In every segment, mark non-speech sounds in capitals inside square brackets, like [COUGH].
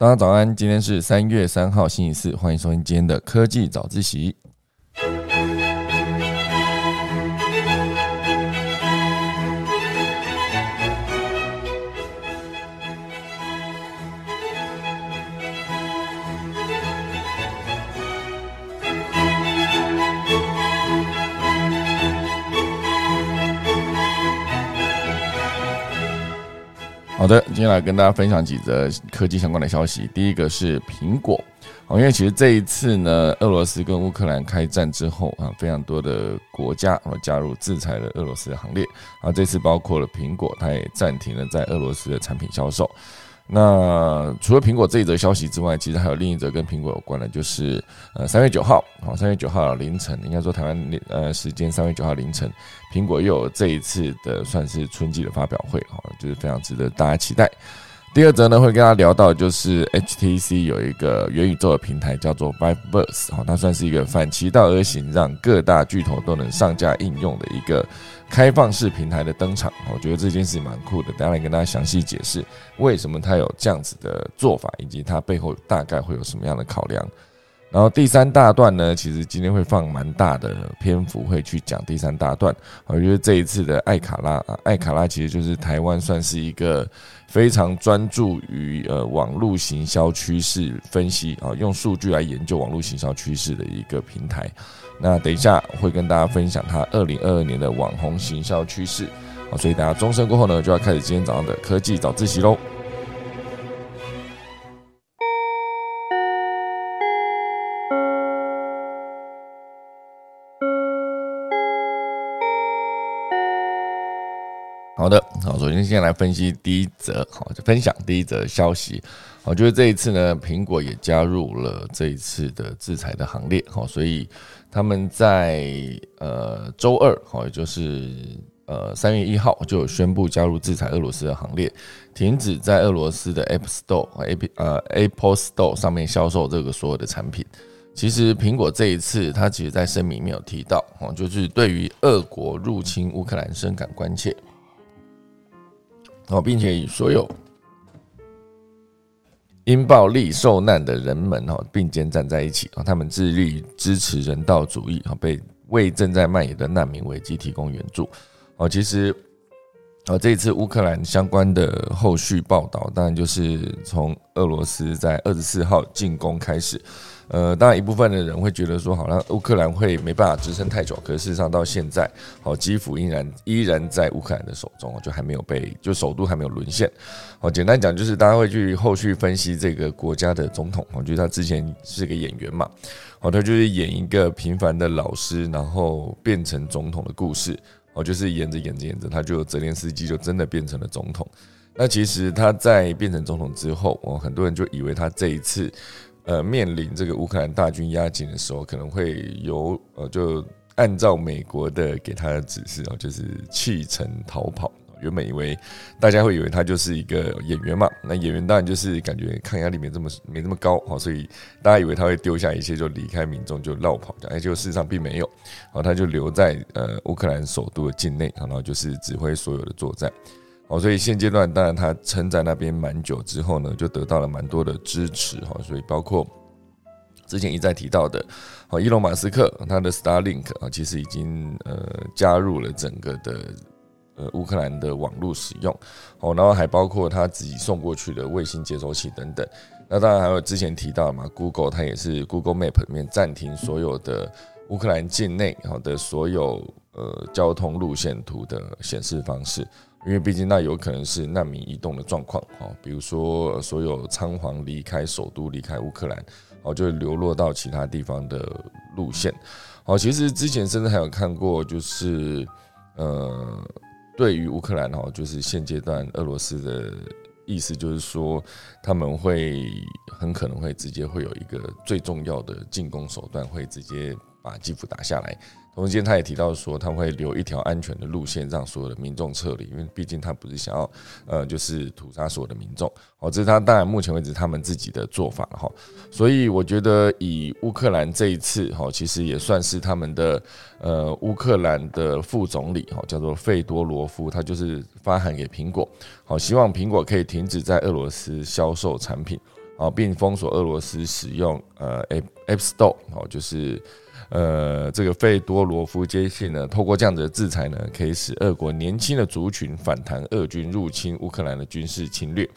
大家早安，今天是三月三号，星期四，欢迎收听今天的科技早自习。好的，今天来跟大家分享几则科技相关的消息。第一个是苹果，因为其实这一次呢，俄罗斯跟乌克兰开战之后啊，非常多的国家啊加入制裁了俄罗斯的行列，啊，这次包括了苹果，它也暂停了在俄罗斯的产品销售。那除了苹果这一则消息之外，其实还有另一则跟苹果有关的，就是呃三月九号，好三月九号凌晨，应该说台湾呃时间三月九号凌晨，苹果又有这一次的算是春季的发表会，哈，就是非常值得大家期待。第二则呢，会跟大家聊到，就是 HTC 有一个元宇宙的平台叫做 Viveverse，哈，它算是一个反其道而行，让各大巨头都能上架应用的一个开放式平台的登场。我觉得这件事情蛮酷的，等下来跟大家详细解释为什么它有这样子的做法，以及它背后大概会有什么样的考量。然后第三大段呢，其实今天会放蛮大的篇幅，会去讲第三大段。我觉得这一次的艾卡拉，艾卡拉其实就是台湾算是一个非常专注于呃网络行销趋势分析啊，用数据来研究网络行销趋势的一个平台。那等一下会跟大家分享他二零二二年的网红行销趋势啊，所以大家钟声过后呢，就要开始今天早上的科技早自习喽。好的，好，首先先来分析第一则，好，就分享第一则消息。好，就是这一次呢，苹果也加入了这一次的制裁的行列，好，所以他们在呃周二，好，也就是呃三月一号就宣布加入制裁俄罗斯的行列，停止在俄罗斯的 App Store、A P 呃 Apple Store 上面销售这个所有的产品。其实苹果这一次，它其实在声明里面有提到，哦，就是对于俄国入侵乌克兰深感关切。哦，并且与所有因暴力受难的人们哈并肩站在一起啊，他们致力支持人道主义啊，被为正在蔓延的难民危机提供援助。哦，其实啊，这一次乌克兰相关的后续报道，当然就是从俄罗斯在二十四号进攻开始。呃，当然一部分的人会觉得说，好像乌克兰会没办法支撑太久，可是事实上到现在，好，基辅依然依然在乌克兰的手中，就还没有被，就首都还没有沦陷。好，简单讲就是大家会去后续分析这个国家的总统，我觉得他之前是个演员嘛，好，他就是演一个平凡的老师，然后变成总统的故事，哦，就是演着演着演着，他就泽连斯基就真的变成了总统。那其实他在变成总统之后，哦，很多人就以为他这一次。呃，面临这个乌克兰大军压境的时候，可能会由呃，就按照美国的给他的指示哦，就是弃城逃跑。原本以为大家会以为他就是一个演员嘛，那演员当然就是感觉抗压力没这么没这么高哦，所以大家以为他会丢下一切就离开民众就绕跑，哎，结果事实上并没有，好，他就留在呃乌克兰首都的境内，然后就是指挥所有的作战。哦，所以现阶段当然他撑在那边蛮久之后呢，就得到了蛮多的支持哈。所以包括之前一再提到的，哦，伊隆马斯克他的 Starlink 啊，其实已经呃加入了整个的呃乌克兰的网络使用。哦，然后还包括他自己送过去的卫星接收器等等。那当然还有之前提到嘛，Google 它也是 Google Map 里面暂停所有的乌克兰境内好的所有呃交通路线图的显示方式。因为毕竟那有可能是难民移动的状况哦，比如说所有仓皇离开首都、离开乌克兰，哦，就流落到其他地方的路线。哦，其实之前甚至还有看过，就是呃，对于乌克兰哦，就是现阶段俄罗斯的意思就是说，他们会很可能会直接会有一个最重要的进攻手段，会直接把基辅打下来。同时间，他也提到说，他会留一条安全的路线，让所有的民众撤离，因为毕竟他不是想要，呃，就是屠杀所有的民众。哦，这是他当然目前为止他们自己的做法哈。所以我觉得，以乌克兰这一次哈，其实也算是他们的呃乌克兰的副总理哈，叫做费多罗夫，他就是发函给苹果，好，希望苹果可以停止在俄罗斯销售产品。哦，并封锁俄罗斯使用呃 App Store 哦，就是呃这个费多罗夫坚信呢，透过这样子的制裁呢，可以使俄国年轻的族群反弹俄军入侵乌克兰的军事侵略。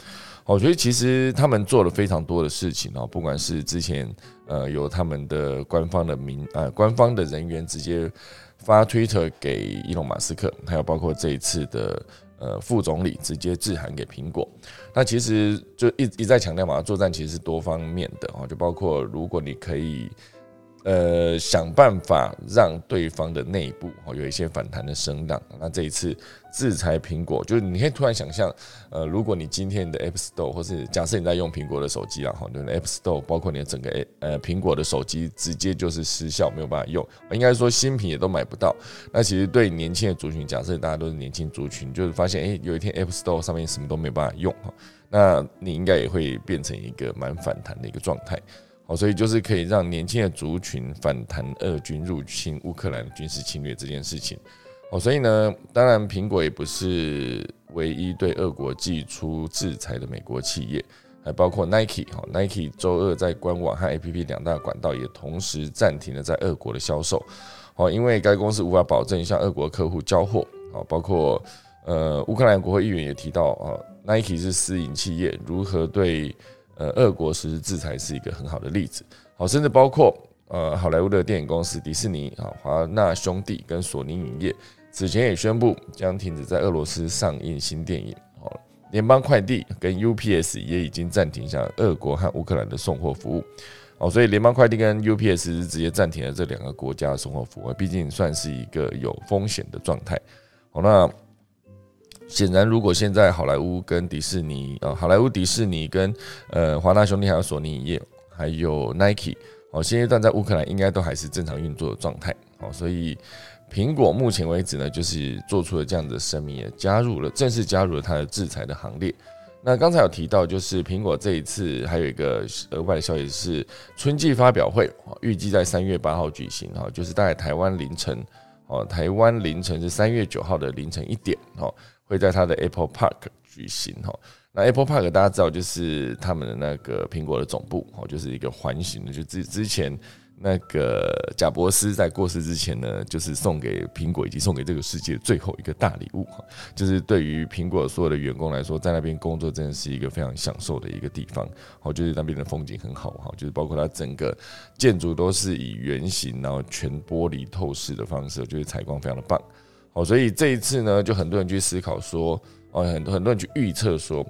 我觉得其实他们做了非常多的事情哦，不管是之前呃有他们的官方的名呃官方的人员直接发推特给伊隆马斯克，还有包括这一次的。呃，副总理直接致函给苹果，那其实就一一再强调嘛，作战其实是多方面的哦，就包括如果你可以。呃，想办法让对方的内部有一些反弹的声浪。那这一次制裁苹果，就是你可以突然想象，呃，如果你今天的 App Store 或是假设你在用苹果的手机啊，哈，你的 App Store 包括你的整个呃苹果的手机直接就是失效，没有办法用，应该说新品也都买不到。那其实对年轻的族群，假设大家都是年轻族群，就是发现哎，有一天 App Store 上面什么都没有办法用哈，那你应该也会变成一个蛮反弹的一个状态。哦，所以就是可以让年轻的族群反弹俄军入侵乌克兰军事侵略这件事情。哦，所以呢，当然苹果也不是唯一对俄国寄出制裁的美国企业，还包括 Nike。哈，Nike 周二在官网和 APP 两大管道也同时暂停了在俄国的销售。哦，因为该公司无法保证向俄国客户交货。哦，包括呃，乌克兰国会议员也提到，啊，Nike 是私营企业，如何对？呃，俄国实施制裁是一个很好的例子，好，甚至包括呃好莱坞的电影公司迪士尼啊、华纳兄弟跟索尼影业，此前也宣布将停止在俄罗斯上映新电影。好，联邦快递跟 UPS 也已经暂停向俄国和乌克兰的送货服务。哦，所以联邦快递跟 UPS 是直接暂停了这两个国家的送货服务，毕竟算是一个有风险的状态。好，那。显然，如果现在好莱坞跟迪士尼啊，好莱坞、迪士尼跟呃华纳兄弟还有索尼影业，还有 Nike，哦，现阶段在乌克兰应该都还是正常运作的状态。哦，所以苹果目前为止呢，就是做出了这样的声明，也加入了正式加入了它的制裁的行列。那刚才有提到，就是苹果这一次还有一个额外的消息是春季发表会，预计在三月八号举行，哈，就是大概台湾凌晨，哦，台湾凌晨是三月九号的凌晨一点，哦。会在它的 Apple Park 举行哈，那 Apple Park 大家知道就是他们的那个苹果的总部哦，就是一个环形的，就之之前那个贾伯斯在过世之前呢，就是送给苹果以及送给这个世界最后一个大礼物哈，就是对于苹果所有的员工来说，在那边工作真的是一个非常享受的一个地方，好，就是那边的风景很好哈，就是包括它整个建筑都是以圆形，然后全玻璃透视的方式，就是采光非常的棒。哦，所以这一次呢，就很多人去思考说，哦，很多很多人去预测说，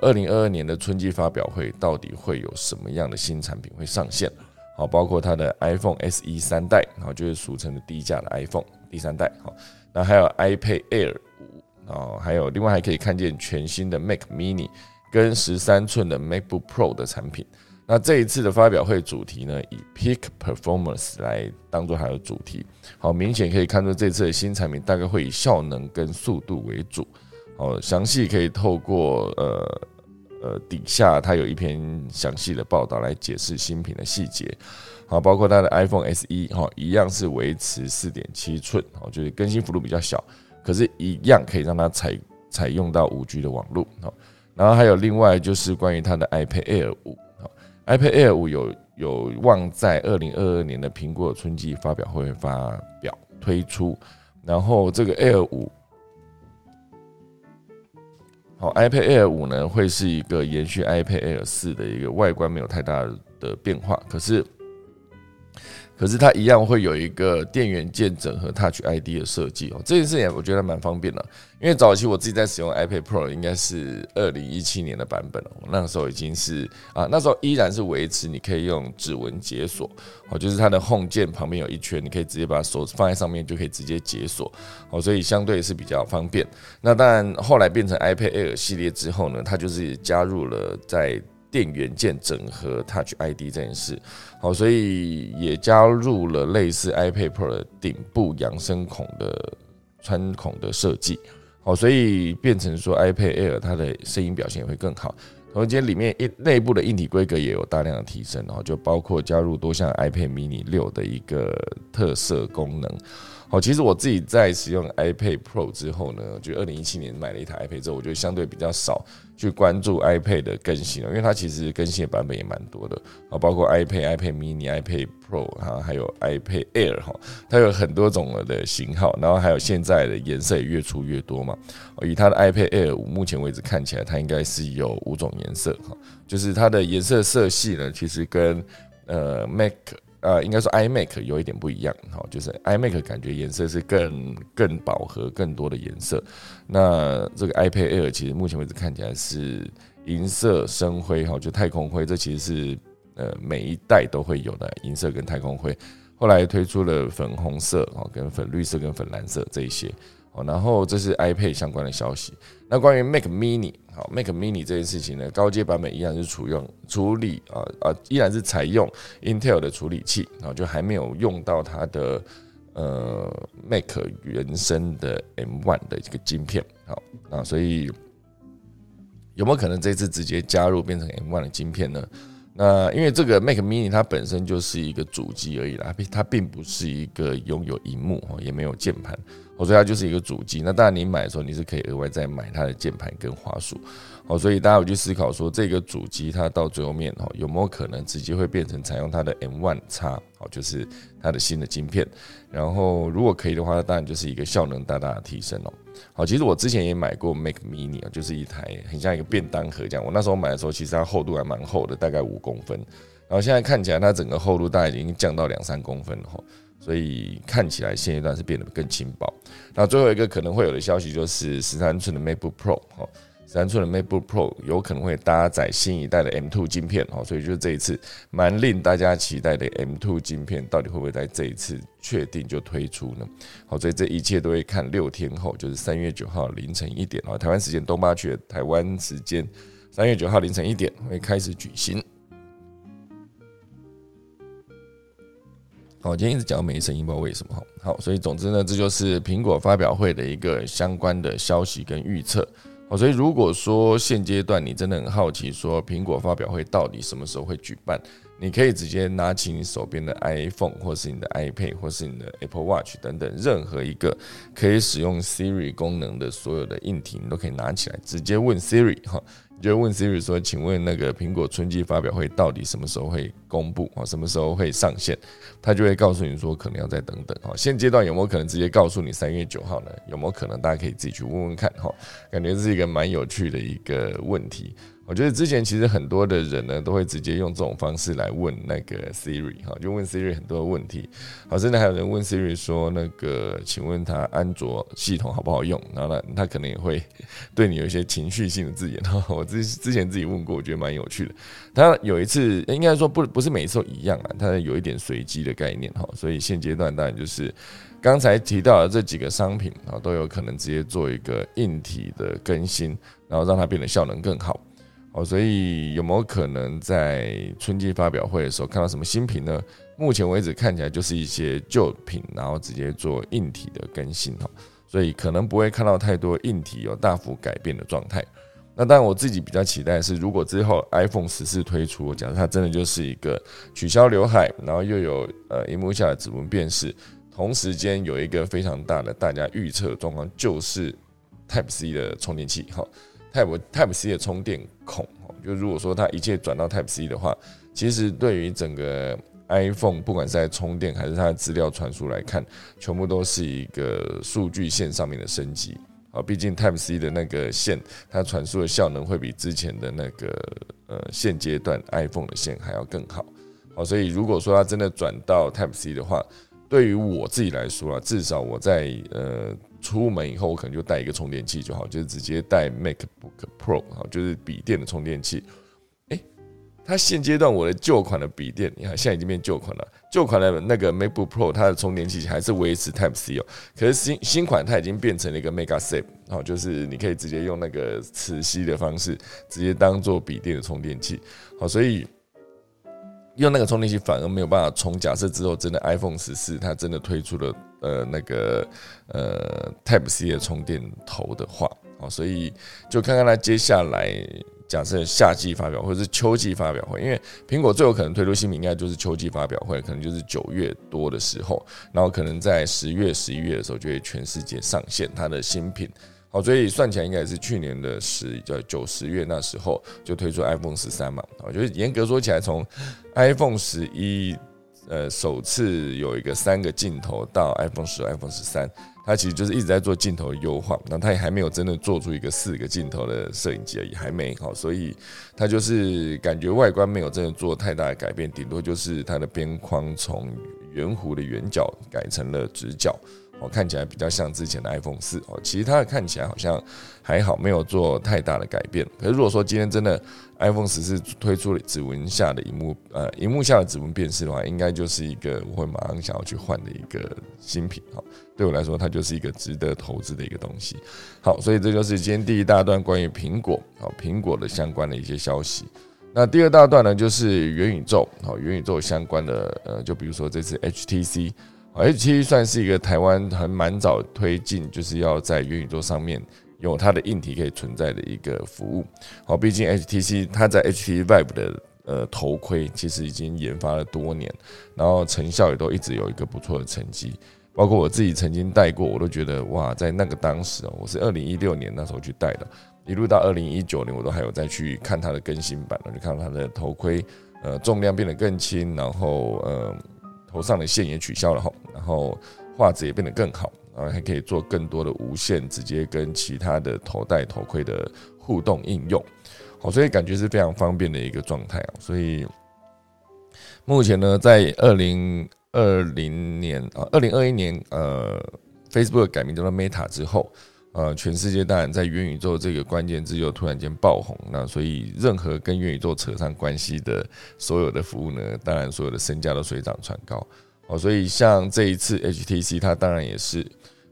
二零二二年的春季发表会到底会有什么样的新产品会上线？好，包括它的 iPhone SE 三代，然后就是俗称的低价的 iPhone 第三代，好，那还有 iPad Air 五，哦，还有另外还可以看见全新的 Mac Mini 跟十三寸的 MacBook Pro 的产品。那这一次的发表会主题呢，以 Peak Performance 来当做它的主题。好，明显可以看出这次的新产品大概会以效能跟速度为主。好，详细可以透过呃呃底下它有一篇详细的报道来解释新品的细节。好，包括它的 iPhone SE 哈，一样是维持四点七寸，哦，就是更新幅度比较小，可是，一样可以让它采采用到五 G 的网络。好，然后还有另外就是关于它的 iPad Air 五。iPad Air 五有有望在二零二二年的苹果春季发表会发表推出，然后这个 Air 五，好，iPad Air 五呢会是一个延续 iPad Air 四的一个外观没有太大的变化，可是。可是它一样会有一个电源键整合 Touch ID 的设计哦，这件事情我觉得蛮方便的。因为早期我自己在使用 iPad Pro，应该是二零一七年的版本了。我那个时候已经是啊，那时候依然是维持你可以用指纹解锁哦，就是它的 Home 键旁边有一圈，你可以直接把手放在上面就可以直接解锁哦，所以相对是比较方便。那当然后来变成 iPad Air 系列之后呢，它就是加入了在电源键整合 Touch ID 这件事，好，所以也加入了类似 iPad Pro 的顶部扬声孔的穿孔的设计，好，所以变成说 iPad Air 它的声音表现也会更好。同时间里面一内部的硬体规格也有大量的提升，然后就包括加入多项 iPad Mini 六的一个特色功能。好，其实我自己在使用 iPad Pro 之后呢，就二零一七年买了一台 iPad 之后，我觉得相对比较少去关注 iPad 的更新了，因为它其实更新的版本也蛮多的啊，包括 iPad、iPad Mini、iPad Pro 哈，还有 iPad Air 哈，它有很多种的型号，然后还有现在的颜色也越出越多嘛。以它的 iPad Air 五目前为止看起来，它应该是有五种颜色哈，就是它的颜色色系呢，其实跟呃 Mac。呃，应该说 iMac 有一点不一样，哈，就是 iMac 感觉颜色是更更饱和、更多的颜色。那这个 iPad Air 其实目前为止看起来是银色、深灰，哈，就太空灰。这其实是呃每一代都会有的银色跟太空灰。后来推出了粉红色，哦，跟粉绿色跟粉蓝色这一些。哦，然后这是 iPad 相关的消息。那关于 Mac Mini，好，Mac Mini 这件事情呢，高阶版本依然是处用处理啊啊，依然是采用 Intel 的处理器，然后就还没有用到它的呃 Mac 原生的 M1 的这个晶片。好，那所以有没有可能这次直接加入变成 M1 的晶片呢？那因为这个 Mac Mini 它本身就是一个主机而已啦，它并不是一个拥有荧幕哦，也没有键盘。所以它就是一个主机，那当然你买的时候你是可以额外再买它的键盘跟滑鼠，哦，所以大家有去思考说这个主机它到最后面哦有没有可能直接会变成采用它的 M1 叉，哦，就是它的新的晶片，然后如果可以的话，当然就是一个效能大大的提升哦。好，其实我之前也买过 Mac Mini 啊，就是一台很像一个便当盒这样，我那时候买的时候其实它厚度还蛮厚的，大概五公分，然后现在看起来它整个厚度大概已经降到两三公分了哈。所以看起来现阶段是变得更轻薄。那最后一个可能会有的消息就是十三寸的 MacBook Pro 哈，三寸的 MacBook Pro 有可能会搭载新一代的 M2 晶片哦，所以就这一次蛮令大家期待的 M2 晶片到底会不会在这一次确定就推出呢？好，所以这一切都会看六天后，就是三月九号凌晨一点啊，台湾时间东八区的台湾时间三月九号凌晨一点会开始举行。好，今天一直讲没声音，不知道为什么哈。好，所以总之呢，这就是苹果发表会的一个相关的消息跟预测。哦，所以如果说现阶段你真的很好奇，说苹果发表会到底什么时候会举办，你可以直接拿起你手边的 iPhone 或是你的 iPad 或是你的 Apple Watch 等等任何一个可以使用 Siri 功能的所有的硬体，你都可以拿起来直接问 Siri 哈。你就问 Siri 说：“请问那个苹果春季发表会到底什么时候会公布啊？什么时候会上线？”他就会告诉你说：“可能要再等等。”哈，现阶段有没有可能直接告诉你三月九号呢？有没有可能？大家可以自己去问问看。哈，感觉是一个蛮有趣的一个问题。我觉得之前其实很多的人呢，都会直接用这种方式来问那个 Siri 哈，就问 Siri 很多的问题。好，甚至还有人问 Siri 说：“那个，请问他安卓系统好不好用？”然后呢，他可能也会 [LAUGHS] 对你有一些情绪性的字眼。哈，我之之前自己问过，我觉得蛮有趣的。他有一次应该说不不是每次都一样啊，他有一点随机的概念哈。所以现阶段当然就是刚才提到的这几个商品啊，都有可能直接做一个硬体的更新，然后让它变得效能更好。哦，所以有没有可能在春季发表会的时候看到什么新品呢？目前为止看起来就是一些旧品，然后直接做硬体的更新哈，所以可能不会看到太多硬体有大幅改变的状态。那当然我自己比较期待的是，如果之后 iPhone 十四推出，假设它真的就是一个取消刘海，然后又有呃荧幕下的指纹辨识，同时间有一个非常大的大家预测状况，就是 Type C 的充电器哈。Type Type C 的充电孔，就如果说它一切转到 Type C 的话，其实对于整个 iPhone，不管是在充电还是它的资料传输来看，全部都是一个数据线上面的升级啊。毕竟 Type C 的那个线，它传输的效能会比之前的那个呃现阶段 iPhone 的线还要更好。好，所以如果说它真的转到 Type C 的话，对于我自己来说啊，至少我在呃。出门以后，我可能就带一个充电器就好，就是直接带 MacBook Pro 哈，就是笔电的充电器。诶，它现阶段我的旧款的笔电，你看现在已经变旧款了。旧款的那个 MacBook Pro，它的充电器还是维持 Type C 哦，可是新新款它已经变成了一个 Mega Safe 哦，就是你可以直接用那个磁吸的方式，直接当做笔电的充电器。好，所以。用那个充电器反而没有办法充。假设之后真的 iPhone 十四它真的推出了呃那个呃 Type C 的充电头的话，哦，所以就看看它接下来假设夏季发表或者是秋季发表会，因为苹果最有可能推出新品，应该就是秋季发表会，可能就是九月多的时候，然后可能在十月、十一月的时候就会全世界上线它的新品。好，所以算起来应该也是去年的十叫九十月那时候就推出 iPhone 十三嘛。我觉得严格说起来，从 iPhone 十一呃首次有一个三个镜头到 iPhone 十、iPhone 十三。它其实就是一直在做镜头的优化，那它也还没有真的做出一个四个镜头的摄影机而已，还没好，所以它就是感觉外观没有真的做太大的改变，顶多就是它的边框从圆弧的圆角改成了直角。哦，看起来比较像之前的 iPhone 四哦，其实它看起来好像还好，没有做太大的改变。可是如果说今天真的 iPhone 十四推出了指纹下的荧幕，呃，荧幕下的指纹辨识的话，应该就是一个我会马上想要去换的一个新品哈。对我来说，它就是一个值得投资的一个东西。好，所以这就是今天第一大段关于苹果好苹果的相关的一些消息。那第二大段呢，就是元宇宙好元宇宙相关的呃，就比如说这次 HTC。HTC 算是一个台湾很蛮早推进，就是要在元宇宙上面有它的硬体可以存在的一个服务。好，毕竟 HTC 它在 HTC Vive 的呃头盔其实已经研发了多年，然后成效也都一直有一个不错的成绩。包括我自己曾经戴过，我都觉得哇，在那个当时哦，我是二零一六年那时候去戴的，一路到二零一九年，我都还有再去看它的更新版，就看到它的头盔呃重量变得更轻，然后呃。头上的线也取消了哈，然后画质也变得更好，然后还可以做更多的无线，直接跟其他的头戴头盔的互动应用，好，所以感觉是非常方便的一个状态啊。所以目前呢，在二零二零年啊，二零二一年呃，Facebook 改名叫做 Meta 之后。呃，全世界当然在元宇宙这个关键字又突然间爆红，那所以任何跟元宇宙扯上关系的所有的服务呢，当然所有的身价都水涨船高。哦，所以像这一次 HTC，它当然也是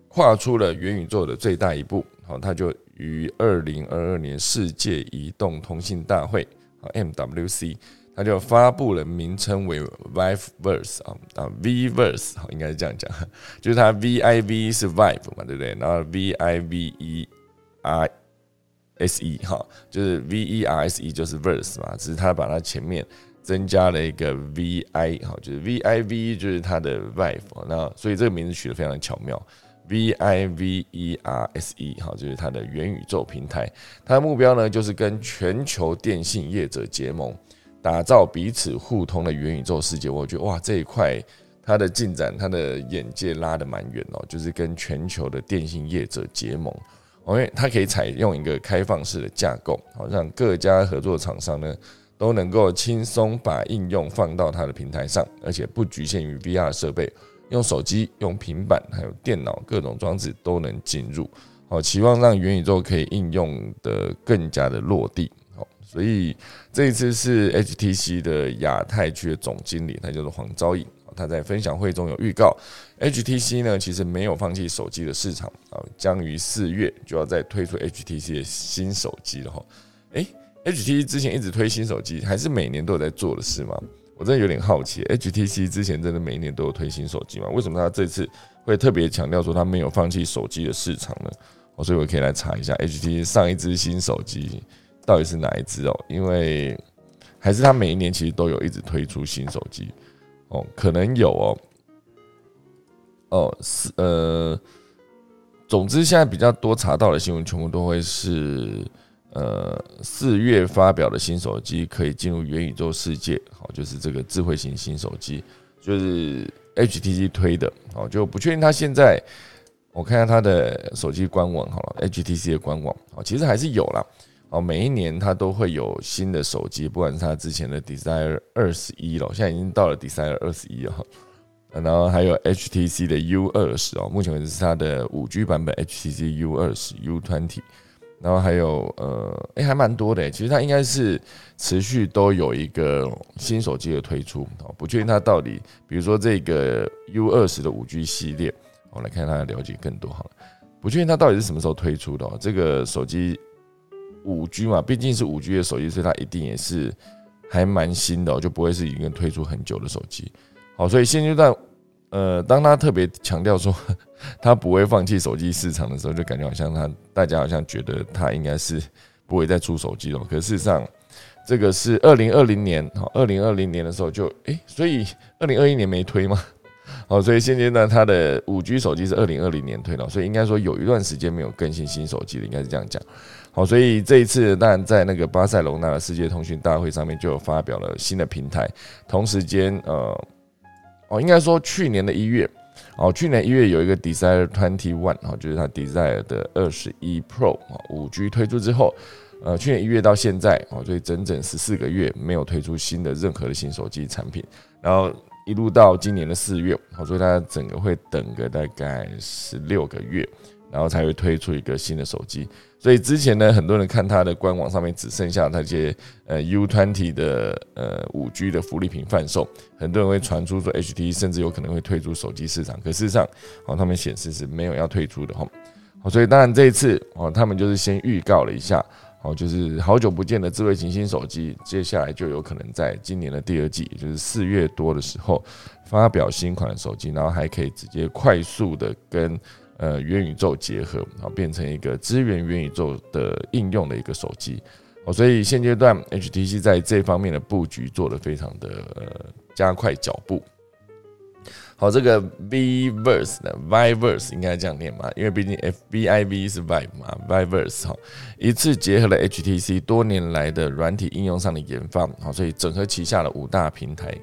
跨出了元宇宙的最大一步。好，它就于二零二二年世界移动通信大会啊 MWC。它就发布了名称为 Viveverse 啊啊 Vverse 好应该是这样讲，就是它 V I V 是 Vive 嘛对不对？然后 V I V E R S E 哈，就是 V E R S E 就是 Verse 嘛，只是它把它前面增加了一个 V I 哈，就是 V I V 就是它的 Vive，那所以这个名字取得非常巧妙，V I V E R S E 哈，就是它的元宇宙平台，它的目标呢就是跟全球电信业者结盟。打造彼此互通的元宇宙世界，我觉得哇，这一块它的进展，它的眼界拉得蛮远哦，就是跟全球的电信业者结盟，因为它可以采用一个开放式的架构，好让各家合作厂商呢都能够轻松把应用放到它的平台上，而且不局限于 VR 设备，用手机、用平板还有电脑各种装置都能进入，好，期望让元宇宙可以应用的更加的落地。所以这一次是 HTC 的亚太区的总经理，他叫做黄昭颖，他在分享会中有预告，HTC 呢其实没有放弃手机的市场啊，将于四月就要再推出 HTC 的新手机了哈。诶 HTC 之前一直推新手机，还是每年都有在做的事吗？我真的有点好奇，HTC 之前真的每一年都有推新手机吗？为什么他这次会特别强调说他没有放弃手机的市场呢？哦，所以我可以来查一下 HTC 上一支新手机。到底是哪一只哦？因为还是他每一年其实都有一直推出新手机哦，可能有哦。哦，是呃，总之现在比较多查到的新闻，全部都会是呃四月发表的新手机可以进入元宇宙世界，好，就是这个智慧型新手机，就是 HTC 推的，好，就不确定他现在，我看下他的手机官网好了，HTC 的官网，好，其实还是有啦。哦，每一年它都会有新的手机，不管是它之前的 Desire 二十一了，现在已经到了 Desire 二十一了，然后还有 HTC 的 U 二十哦，目前为止是它的五 G 版本 HTC U 二十 U Twenty，然后还有呃，哎，还蛮多的，其实它应该是持续都有一个新手机的推出，哦，不确定它到底，比如说这个 U 二十的五 G 系列，我来看它了解更多好了，不确定它到底是什么时候推出的哦，这个手机。五 G 嘛，毕竟是五 G 的手机，所以它一定也是还蛮新的，就不会是已经推出很久的手机。好，所以现阶段，呃，当他特别强调说 [LAUGHS] 他不会放弃手机市场的时候，就感觉好像他大家好像觉得他应该是不会再出手机了。可事实上，这个是二零二零年，哈，二零二零年的时候就，诶，所以二零二一年没推吗？好，[LAUGHS] 所以现阶段它的五 G 手机是二零二零年推的，所以应该说有一段时间没有更新新手机了，应该是这样讲。好，所以这一次当然在那个巴塞隆纳的世界通讯大会上面就发表了新的平台，同时间呃，哦，应该说去年的一月，哦，去年一月有一个 Desire Twenty One，哦，就是它 Desire 的二十一 Pro 啊，五 G 推出之后，呃，去年一月到现在，哦，所以整整十四个月没有推出新的任何的新手机产品，然后。一路到今年的四月，哦，所以它整个会等个大概十六个月，然后才会推出一个新的手机。所以之前呢，很多人看它的官网上面只剩下那些呃 U twenty 的呃五 G 的福利品贩售，很多人会传出说 HT 甚至有可能会退出手机市场。可事实上，哦，他们显示是没有要退出的哈。好，所以当然这一次哦，他们就是先预告了一下。哦，就是好久不见的智慧型新手机，接下来就有可能在今年的第二季，也就是四月多的时候发表新款的手机，然后还可以直接快速的跟呃元宇宙结合，然后变成一个支援元宇宙的应用的一个手机。哦，所以现阶段 HTC 在这方面的布局做得非常的呃加快脚步。好，这个 Vverse 呢 Viverse 应该这样念嘛？因为毕竟 FBIV 是 Vive 嘛，Viverse 哈，一次结合了 HTC 多年来的软体应用上的研发，好，所以整合旗下的五大平台，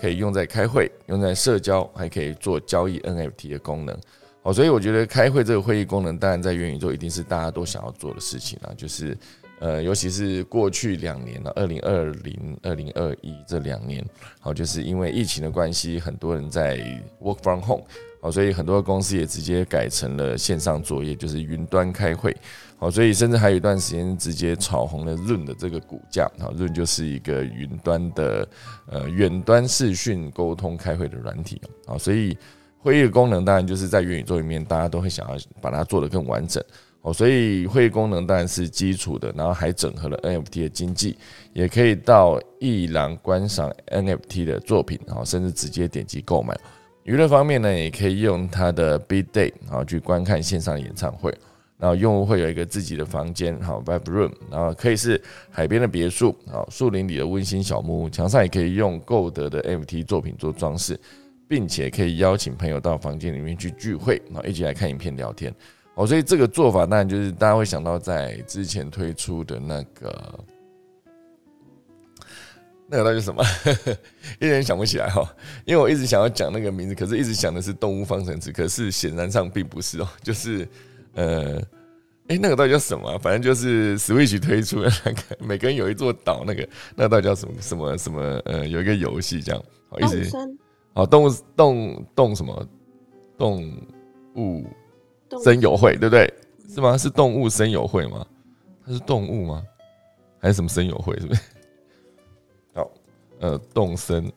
可以用在开会，用在社交，还可以做交易 NFT 的功能。哦，所以我觉得开会这个会议功能，当然在元宇宙一定是大家都想要做的事情啊，就是。呃，尤其是过去两年了，二零二零、二零二一这两年，好，就是因为疫情的关系，很多人在 work from home，好，所以很多公司也直接改成了线上作业，就是云端开会，好，所以甚至还有一段时间直接炒红了润的这个股价，好，润就是一个云端的呃远端视讯沟通开会的软体，好，所以会议的功能当然就是在元宇宙里面，大家都会想要把它做得更完整。哦，所以会议功能当然是基础的，然后还整合了 NFT 的经济，也可以到艺廊观赏 NFT 的作品，然甚至直接点击购买。娱乐方面呢，也可以用它的 Big Day，然后去观看线上演唱会。然后用户会有一个自己的房间，好 Vibe Room，然后可以是海边的别墅，好树林里的温馨小木屋，墙上也可以用购得的 NFT 作品做装饰，并且可以邀请朋友到房间里面去聚会，然后一起来看影片聊天。哦，所以这个做法当然就是大家会想到在之前推出的那个，那个到底是什么？[LAUGHS] 一点想不起来哈，因为我一直想要讲那个名字，可是一直想的是动物方程式，可是显然上并不是哦，就是呃，哎，那个到底叫什么？反正就是 Switch 推出的那个，[LAUGHS] 每个人有一座岛，那个那个到底叫什么什么什么？呃，有一个游戏这样，好意思，好动物动动什么动物？森友会对不对？是吗？是动物森友会吗？它是动物吗？还是什么森友会？是不是？好，呃，动生，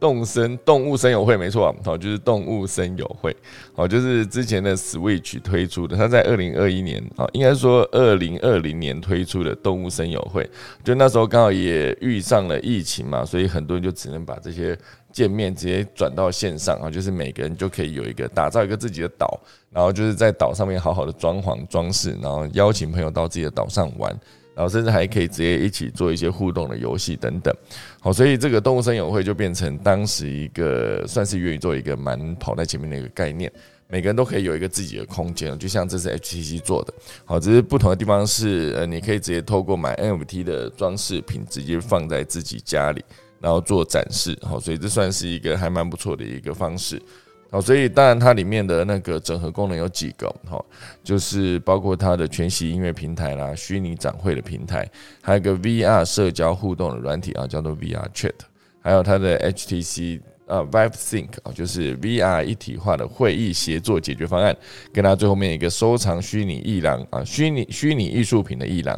动生动物生友会没错，好，就是动物生友会，好，就是之前的 Switch 推出的，它在二零二一年啊，应该说二零二零年推出的动物生友会，就那时候刚好也遇上了疫情嘛，所以很多人就只能把这些。见面直接转到线上啊，就是每个人就可以有一个打造一个自己的岛，然后就是在岛上面好好的装潢装饰，然后邀请朋友到自己的岛上玩，然后甚至还可以直接一起做一些互动的游戏等等。好，所以这个动物森友会就变成当时一个算是愿意做一个蛮跑在前面的一个概念，每个人都可以有一个自己的空间，就像这是 HTC 做的。好，只是不同的地方是，呃，你可以直接透过买 NFT 的装饰品，直接放在自己家里。然后做展示，好，所以这算是一个还蛮不错的一个方式，好，所以当然它里面的那个整合功能有几个，好，就是包括它的全息音乐平台啦，虚拟展会的平台，还有一个 VR 社交互动的软体啊，叫做 VR Chat，还有它的 HTC 啊 Vive Sync 啊，就是 VR 一体化的会议协作解决方案，跟它最后面一个收藏虚拟艺廊啊，虚拟虚拟艺术品的艺廊。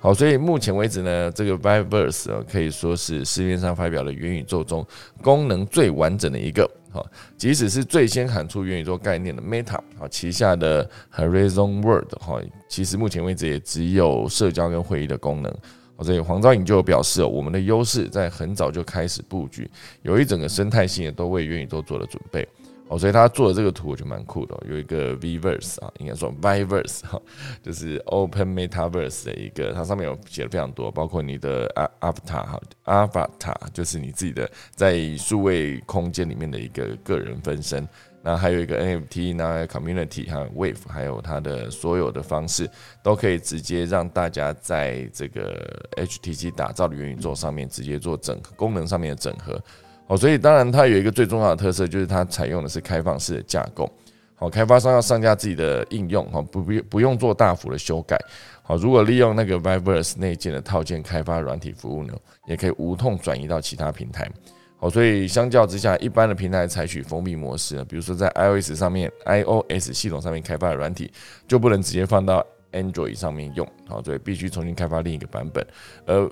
好，所以目前为止呢，这个 Viverse 啊，可以说是市面上发表的元宇宙中功能最完整的一个。好，即使是最先喊出元宇宙概念的 Meta，好旗下的 Horizon World，哈，其实目前为止也只有社交跟会议的功能。所以黄昭颖就表示，我们的优势在很早就开始布局，有一整个生态系也都为元宇宙做了准备。哦，所以他做的这个图我觉得蛮酷的，有一个 Vverse 啊，应该说 Vverse 哈，就是 Open Metaverse 的一个，它上面有写的非常多，包括你的 Avatar 哈，Avatar 就是你自己的在数位空间里面的一个个人分身。那还有一个 NFT，那 Community 还有 Wave，还有它的所有的方式，都可以直接让大家在这个 HTC 打造的元宇宙上面直接做整功能上面的整合。好，所以当然它有一个最重要的特色，就是它采用的是开放式的架构。好，开发商要上架自己的应用，哈，不不不用做大幅的修改。好，如果利用那个 Vivers 内建的套件开发软体服务呢，也可以无痛转移到其他平台。好，所以相较之下，一般的平台采取封闭模式，比如说在 iOS 上面、iOS 系统上面开发的软体，就不能直接放到 Android 上面用。好，所以必须重新开发另一个版本。而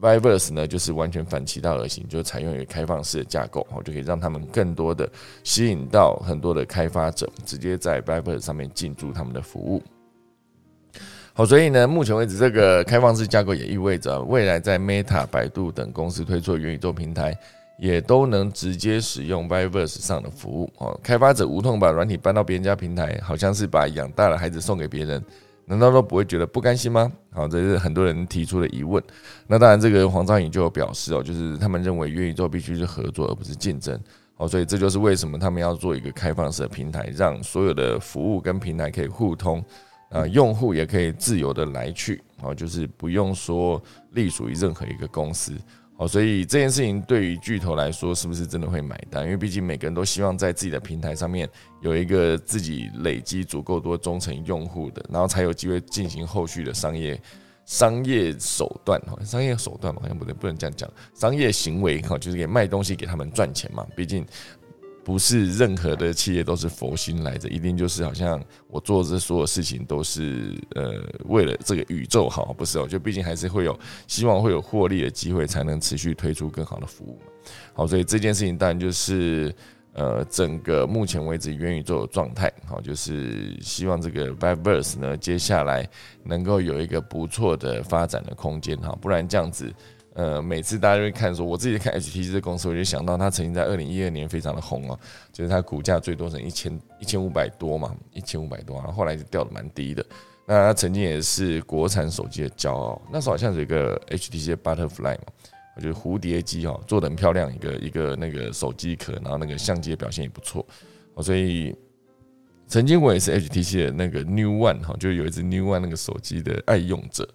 Viverse 呢，就是完全反其道而行，就采用一个开放式的架构，哦，就可以让他们更多的吸引到很多的开发者，直接在 Viverse 上面进驻他们的服务。好，所以呢，目前为止，这个开放式架构也意味着未来在 Meta、百度等公司推出的元宇宙平台。也都能直接使用 Viverse 上的服务哦，开发者无痛把软体搬到别人家平台，好像是把养大的孩子送给别人，难道都不会觉得不甘心吗？好，这是很多人提出的疑问。那当然，这个黄章颖就有表示哦，就是他们认为元宇宙必须是合作而不是竞争。好，所以这就是为什么他们要做一个开放式的平台，让所有的服务跟平台可以互通，啊，用户也可以自由的来去，好，就是不用说隶属于任何一个公司。哦，所以这件事情对于巨头来说，是不是真的会买单？因为毕竟每个人都希望在自己的平台上面有一个自己累积足够多忠诚用户的，然后才有机会进行后续的商业商业手段哈，商业手段嘛，好像不能不能这样讲，商业行为哈，就是给卖东西给他们赚钱嘛，毕竟。不是任何的企业都是佛心来着，一定就是好像我做这所有事情都是呃为了这个宇宙好，不是哦？就毕竟还是会有希望会有获利的机会，才能持续推出更好的服务好，所以这件事情当然就是呃整个目前为止元宇宙的状态，好，就是希望这个 Viverse 呢接下来能够有一个不错的发展的空间哈，不然这样子。呃，每次大家就会看说，我自己看 HTC 这公司，我就想到它曾经在二零一二年非常的红哦，就是它股价最多成一千一千五百多嘛，一千五百多，然后后来就掉的蛮低的。那它曾经也是国产手机的骄傲，那时候好像有一个 HTC Butterfly 嘛，我觉得蝴蝶机哦做的很漂亮，一个一个那个手机壳，然后那个相机的表现也不错，哦，所以曾经我也是 HTC 的那个 New One 哈，就有一只 New One 那个手机的爱用者。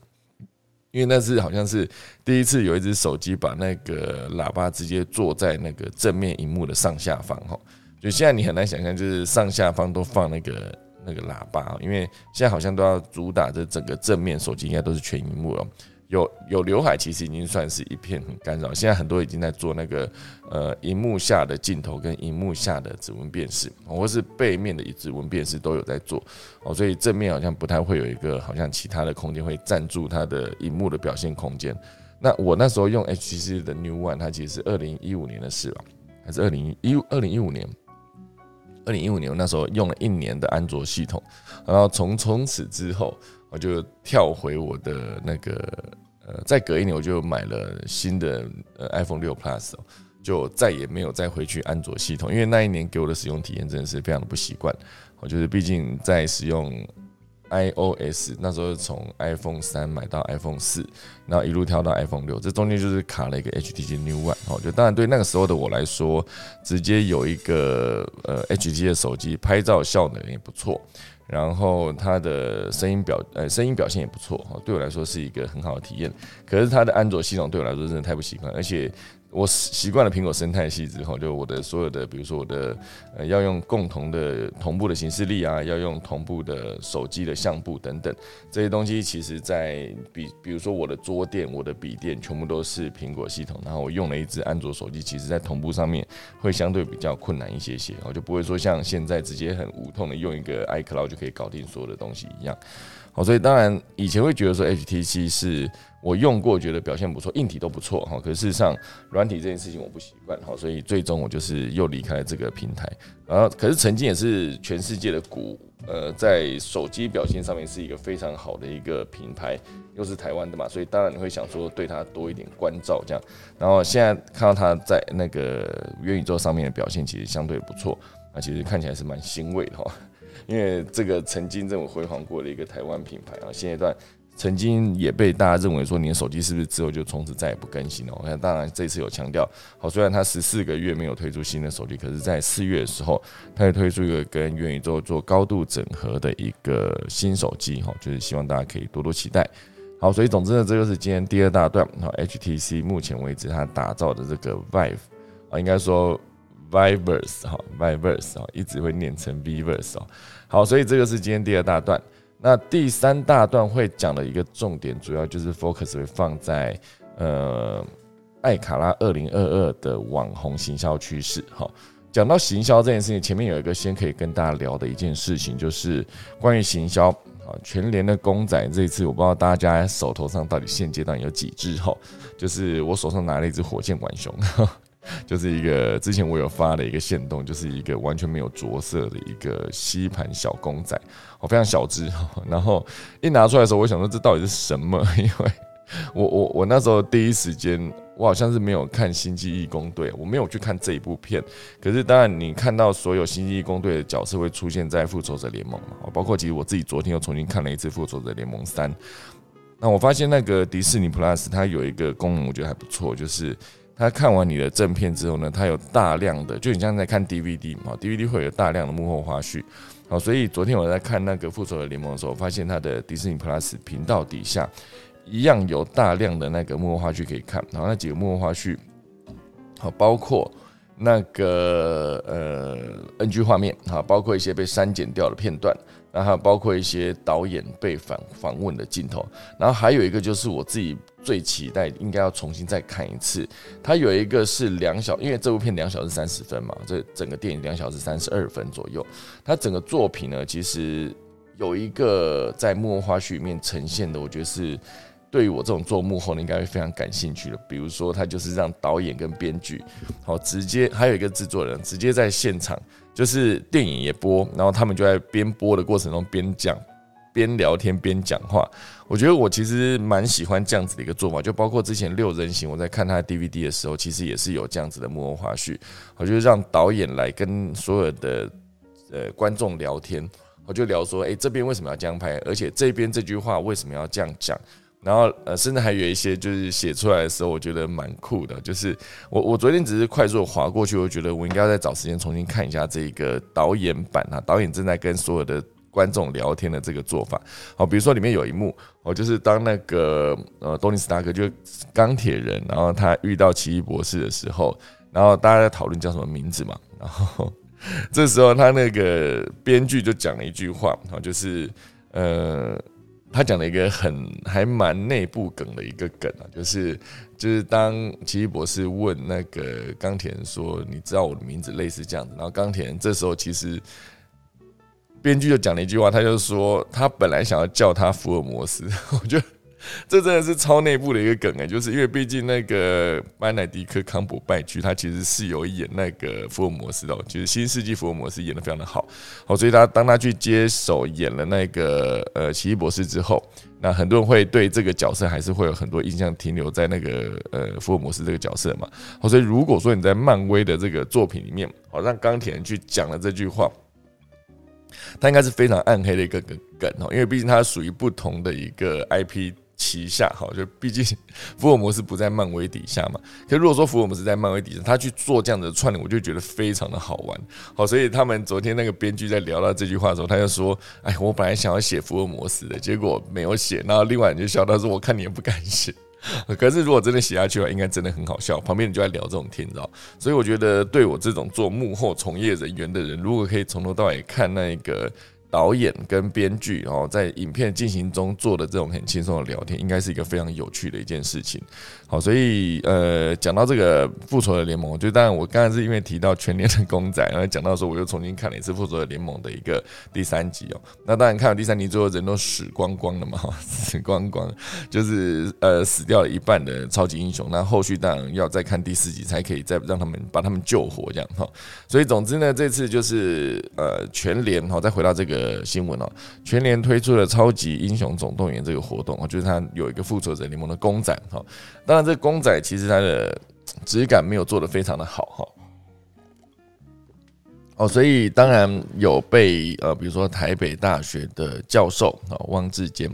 因为那是好像是第一次有一只手机把那个喇叭直接坐在那个正面荧幕的上下方哈，就现在你很难想象，就是上下方都放那个那个喇叭，因为现在好像都要主打这整个正面手机应该都是全荧幕了。有有刘海，其实已经算是一片很干扰。现在很多已经在做那个呃，荧幕下的镜头跟荧幕下的指纹辨识，或是背面的指纹辨识都有在做哦。所以正面好像不太会有一个好像其他的空间会占住它的荧幕的表现空间。那我那时候用 HTC 的 New One，它其实是二零一五年的事吧，还是二零一二零一五年？二零一五年我那时候用了一年的安卓系统，然后从从此之后。我就跳回我的那个呃，再隔一年我就买了新的呃 iPhone 六 Plus，就再也没有再回去安卓系统，因为那一年给我的使用体验真的是非常的不习惯。我就是毕竟在使用 iOS，那时候从 iPhone 三买到 iPhone 四，然后一路跳到 iPhone 六，这中间就是卡了一个 HTC New One。哦，就当然对那个时候的我来说，直接有一个呃 HTC 的手机，拍照效能也不错。然后它的声音表呃声音表现也不错哈，对我来说是一个很好的体验。可是它的安卓系统对我来说真的太不习惯，而且。我习惯了苹果生态系之后，就我的所有的，比如说我的呃，要用共同的同步的形式力啊，要用同步的手机的相簿等等这些东西，其实在比比如说我的桌垫、我的笔电全部都是苹果系统，然后我用了一只安卓手机，其实在同步上面会相对比较困难一些些，我就不会说像现在直接很无痛的用一个 iCloud 就可以搞定所有的东西一样。好，所以当然以前会觉得说 HTC 是。我用过，觉得表现不错，硬体都不错哈。可是事实上，软体这件事情我不习惯哈，所以最终我就是又离开了这个平台。然后，可是曾经也是全世界的股，呃，在手机表现上面是一个非常好的一个品牌，又是台湾的嘛，所以当然你会想说对它多一点关照这样。然后现在看到它在那个元宇宙上面的表现，其实相对不错。那其实看起来是蛮欣慰的哈，因为这个曾经这么辉煌过的一个台湾品牌啊，现阶段。曾经也被大家认为说，你的手机是不是之后就从此再也不更新了？我看，当然这次有强调，好，虽然它十四个月没有推出新的手机，可是，在四月的时候，它也推出一个跟元宇宙做高度整合的一个新手机，哈，就是希望大家可以多多期待。好，所以总之呢，这就是今天第二大段，哈，HTC 目前为止它打造的这个 Vive 啊，应该说 Viverse 哈，Viverse 啊，一直会念成 Viverse 哦。好，所以这个是今天第二大段。那第三大段会讲的一个重点，主要就是 focus 会放在呃艾卡拉二零二二的网红行销趋势。哈，讲到行销这件事情，前面有一个先可以跟大家聊的一件事情，就是关于行销啊，全联的公仔这一次，我不知道大家手头上到底现阶段有几只哈，就是我手上拿了一只火箭浣熊。就是一个之前我有发的一个线动，就是一个完全没有着色的一个吸盘小公仔，哦，非常小只。[LAUGHS] 然后一拿出来的时候，我想说这到底是什么？[LAUGHS] 因为我我我那时候第一时间，我好像是没有看《星际义工队》，我没有去看这一部片。可是当然，你看到所有《星际义工队》的角色会出现在《复仇者联盟》嘛？包括其实我自己昨天又重新看了一次《复仇者联盟三》。那我发现那个迪士尼 Plus 它有一个功能，我觉得还不错，就是。他看完你的正片之后呢，他有大量的，就你像在看 DVD 嘛，DVD 会有大量的幕后花絮，好，所以昨天我在看那个复仇者联盟的时候，发现他的迪士尼 Plus 频道底下一样有大量的那个幕后花絮可以看，然后那几个幕后花絮，好，包括那个呃 NG 画面，哈，包括一些被删减掉的片段。然后还有包括一些导演被访访问的镜头，然后还有一个就是我自己最期待，应该要重新再看一次。它有一个是两小，因为这部片两小时三十分嘛，这整个电影两小时三十二分左右。它整个作品呢，其实有一个在幕后花絮里面呈现的，我觉得是对于我这种做幕后的应该会非常感兴趣的。比如说，他就是让导演跟编剧，好直接还有一个制作人直接在现场。就是电影也播，然后他们就在边播的过程中边讲、边聊天、边讲话。我觉得我其实蛮喜欢这样子的一个做法，就包括之前六人行，我在看他的 DVD 的时候，其实也是有这样子的幕后花絮。我就让导演来跟所有的呃观众聊天，我就聊说，哎，这边为什么要这样拍？而且这边这句话为什么要这样讲？然后呃，甚至还有一些就是写出来的时候，我觉得蛮酷的。就是我我昨天只是快速划过去，我觉得我应该要再找时间重新看一下这个导演版啊。导演正在跟所有的观众聊天的这个做法，好，比如说里面有一幕，哦，就是当那个呃，多尼斯大哥就钢铁人，然后他遇到奇异博士的时候，然后大家在讨论叫什么名字嘛，然后这时候他那个编剧就讲了一句话，好，就是呃。他讲了一个很还蛮内部梗的一个梗啊，就是就是当奇异博士问那个钢铁人说：“你知道我的名字？”类似这样子，然后钢铁人这时候其实编剧就讲了一句话，他就说他本来想要叫他福尔摩斯，[LAUGHS] 我觉得。这真的是超内部的一个梗哎，就是因为毕竟那个班乃迪克康普拜区，他其实是有演那个福尔摩斯的，就是新世纪福尔摩斯演的非常的好，好，所以他当他去接手演了那个呃奇异博士之后，那很多人会对这个角色还是会有很多印象停留在那个呃福尔摩斯这个角色嘛，好，所以如果说你在漫威的这个作品里面，好让钢铁人去讲了这句话，他应该是非常暗黑的一个梗梗哦，因为毕竟他属于不同的一个 IP。旗下好，就毕竟 [LAUGHS] 福尔摩斯不在漫威底下嘛。可如果说福尔摩斯在漫威底下，他去做这样的串联，我就觉得非常的好玩。好，所以他们昨天那个编剧在聊到这句话的时候，他就说：“哎，我本来想要写福尔摩斯的，结果没有写。”然后另外人就笑他说：“我看你也不敢写。” [LAUGHS] 可是如果真的写下去的话，应该真的很好笑。旁边人就在聊这种天，知道？所以我觉得对我这种做幕后从业人员的人，如果可以从头到尾看那个。导演跟编剧哦，在影片进行中做的这种很轻松的聊天，应该是一个非常有趣的一件事情。好，所以呃，讲到这个复仇者联盟，就当然我刚才是因为提到全年的公仔，然后讲到说我又重新看了一次复仇者联盟的一个第三集哦。那当然看了第三集之后，人都死光光了嘛，[LAUGHS] 死光光，就是呃死掉了一半的超级英雄。那后续当然要再看第四集才可以再让他们把他们救活这样哈。所以总之呢，这次就是呃全联哈，再回到这个呃新闻哦，全联推出了超级英雄总动员这个活动，我觉得它有一个复仇者联盟的公仔哈。当然，这公仔其实它的质感没有做的非常的好哈。哦，所以当然有被呃，比如说台北大学的教授啊，汪志坚，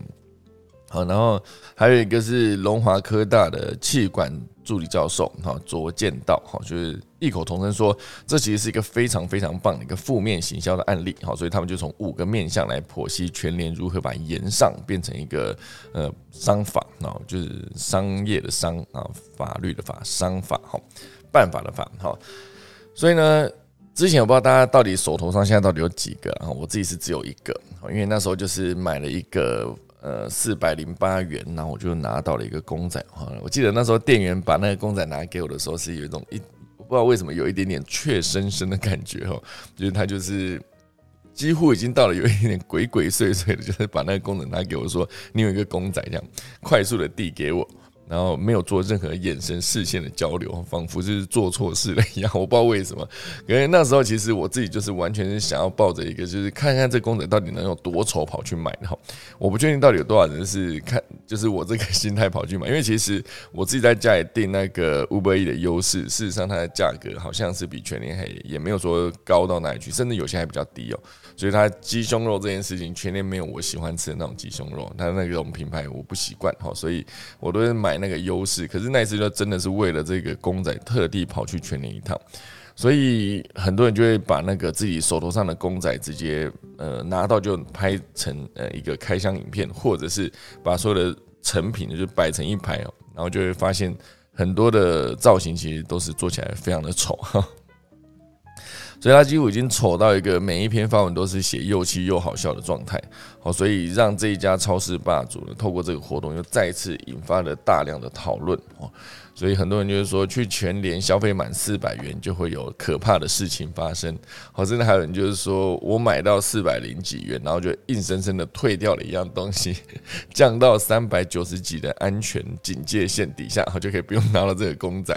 好，然后还有一个是龙华科大的气管助理教授哈，卓建道哈，就是异口同声说，这其实是一个非常非常棒的一个负面行销的案例，好，所以他们就从五个面向来剖析全联如何把言上变成一个呃商法啊，就是商业的商啊，法律的法商法哈，办法的法哈，所以呢。之前我不知道大家到底手头上现在到底有几个啊？我自己是只有一个，因为那时候就是买了一个呃四百零八元，然后我就拿到了一个公仔哈。我记得那时候店员把那个公仔拿给我的时候，是有一种一不知道为什么有一点点怯生生的感觉哈，[LAUGHS] 就是他就是几乎已经到了有一点点鬼鬼祟祟的，就是把那个功能拿给我说你有一个公仔这样快速的递给我。然后没有做任何眼神视线的交流，仿佛是做错事了一样。我不知道为什么，因为那时候其实我自己就是完全是想要抱着一个，就是看看这公仔到底能有多丑跑去买的。我不确定到底有多少人是看，[LAUGHS] 就是我这个心态跑去买。因为其实我自己在家里订那个 Uber E 的优势，事实上它的价格好像是比全年黑也没有说高到哪里去，甚至有些还比较低哦。所以它鸡胸肉这件事情，全年没有我喜欢吃的那种鸡胸肉，它那种品牌我不习惯哈，所以我都是买。那个优势，可是那一次就真的是为了这个公仔特地跑去全年一趟，所以很多人就会把那个自己手头上的公仔直接呃拿到就拍成呃一个开箱影片，或者是把所有的成品就摆成一排哦，然后就会发现很多的造型其实都是做起来非常的丑哈。所以他几乎已经丑到一个每一篇发文都是写又气又好笑的状态，好，所以让这一家超市霸主呢，透过这个活动又再次引发了大量的讨论哦。所以很多人就是说，去全联消费满四百元就会有可怕的事情发生，好，甚至还有人就是说我买到四百零几元，然后就硬生生的退掉了一样东西，降到三百九十几的安全警戒线底下，好就可以不用拿到这个公仔。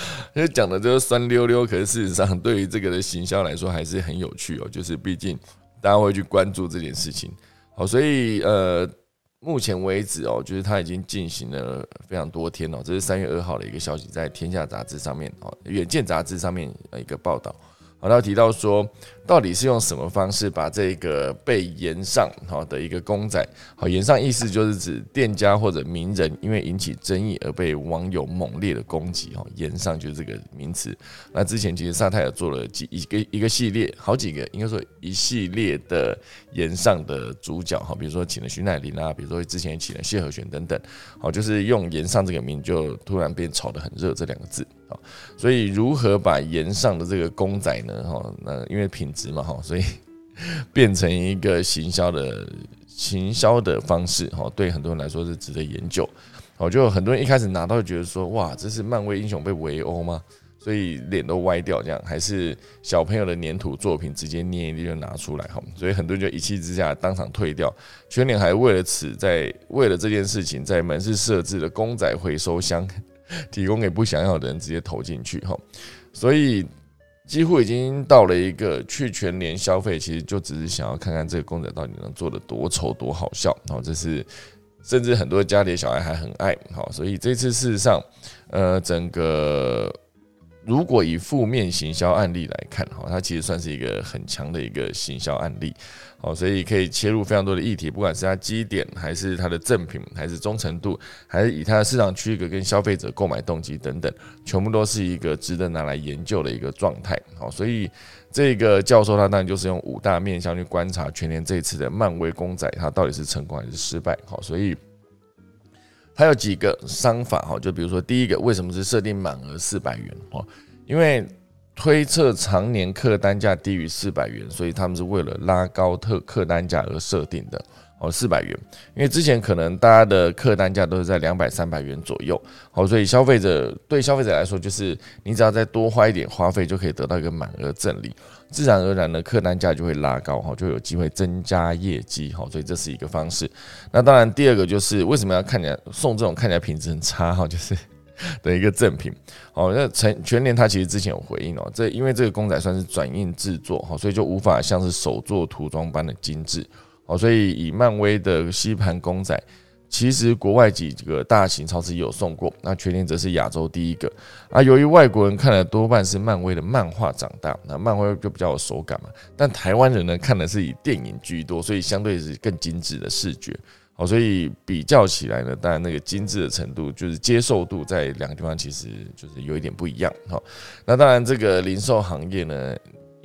[LAUGHS] 因为讲的就是酸溜溜，可是事实上对于这个的行销来说还是很有趣哦。就是毕竟大家会去关注这件事情，好，所以呃，目前为止哦，就是他已经进行了非常多天哦。这是三月二号的一个消息，在《天下》杂志上面哦，《远见》杂志上面一个报道。好，他提到说，到底是用什么方式把这个被延上好的一个公仔，好延上意思就是指店家或者名人因为引起争议而被网友猛烈的攻击，哈，延上就是这个名词。那之前其实沙泰尔做了几一个一个系列，好几个应该说一系列的延上的主角，哈，比如说请了徐乃麟啊，比如说之前请了谢和弦等等，好，就是用延上这个名就突然变炒得很热这两个字。所以如何把岩上的这个公仔呢？哈，那因为品质嘛，哈，所以 [LAUGHS] 变成一个行销的行销的方式，哈，对很多人来说是值得研究。哦，就很多人一开始拿到就觉得说，哇，这是漫威英雄被围殴吗？所以脸都歪掉，这样还是小朋友的粘土作品，直接捏一捏就拿出来，哈，所以很多人就一气之下当场退掉。全脸还为了此，在为了这件事情，在门市设置了公仔回收箱。[LAUGHS] 提供给不想要的人直接投进去哈，所以几乎已经到了一个去全年消费，其实就只是想要看看这个公仔到底能做的多丑多好笑，然后这是甚至很多家里的小孩还很爱好，所以这次事实上，呃，整个。如果以负面行销案例来看，哈，它其实算是一个很强的一个行销案例，哦，所以可以切入非常多的议题，不管是它基点，还是它的赠品，还是忠诚度，还是以它的市场区隔跟消费者购买动机等等，全部都是一个值得拿来研究的一个状态，好，所以这个教授他当然就是用五大面向去观察全年这一次的漫威公仔，它到底是成功还是失败，好，所以。还有几个商法哈，就比如说第一个，为什么是设定满额四百元哦？因为推测常年客单价低于四百元，所以他们是为了拉高特客单价而设定的哦，四百元。因为之前可能大家的客单价都是在两百、三百元左右，好，所以消费者对消费者来说，就是你只要再多花一点花费，就可以得到一个满额赠礼。自然而然的客单价就会拉高哈，就有机会增加业绩哈，所以这是一个方式。那当然，第二个就是为什么要看起来送这种看起来品质很差哈，就是 [LAUGHS] 的一个赠品。好，那全全年他其实之前有回应哦，这因为这个公仔算是转印制作哈，所以就无法像是手作涂装般的精致。好，所以以漫威的吸盘公仔。其实国外几个大型超市也有送过，那全年则是亚洲第一个啊。由于外国人看的多半是漫威的漫画长大，那漫威就比较有手感嘛。但台湾人呢看的是以电影居多，所以相对是更精致的视觉。哦，所以比较起来呢，当然那个精致的程度，就是接受度在两个地方其实就是有一点不一样。好，那当然这个零售行业呢。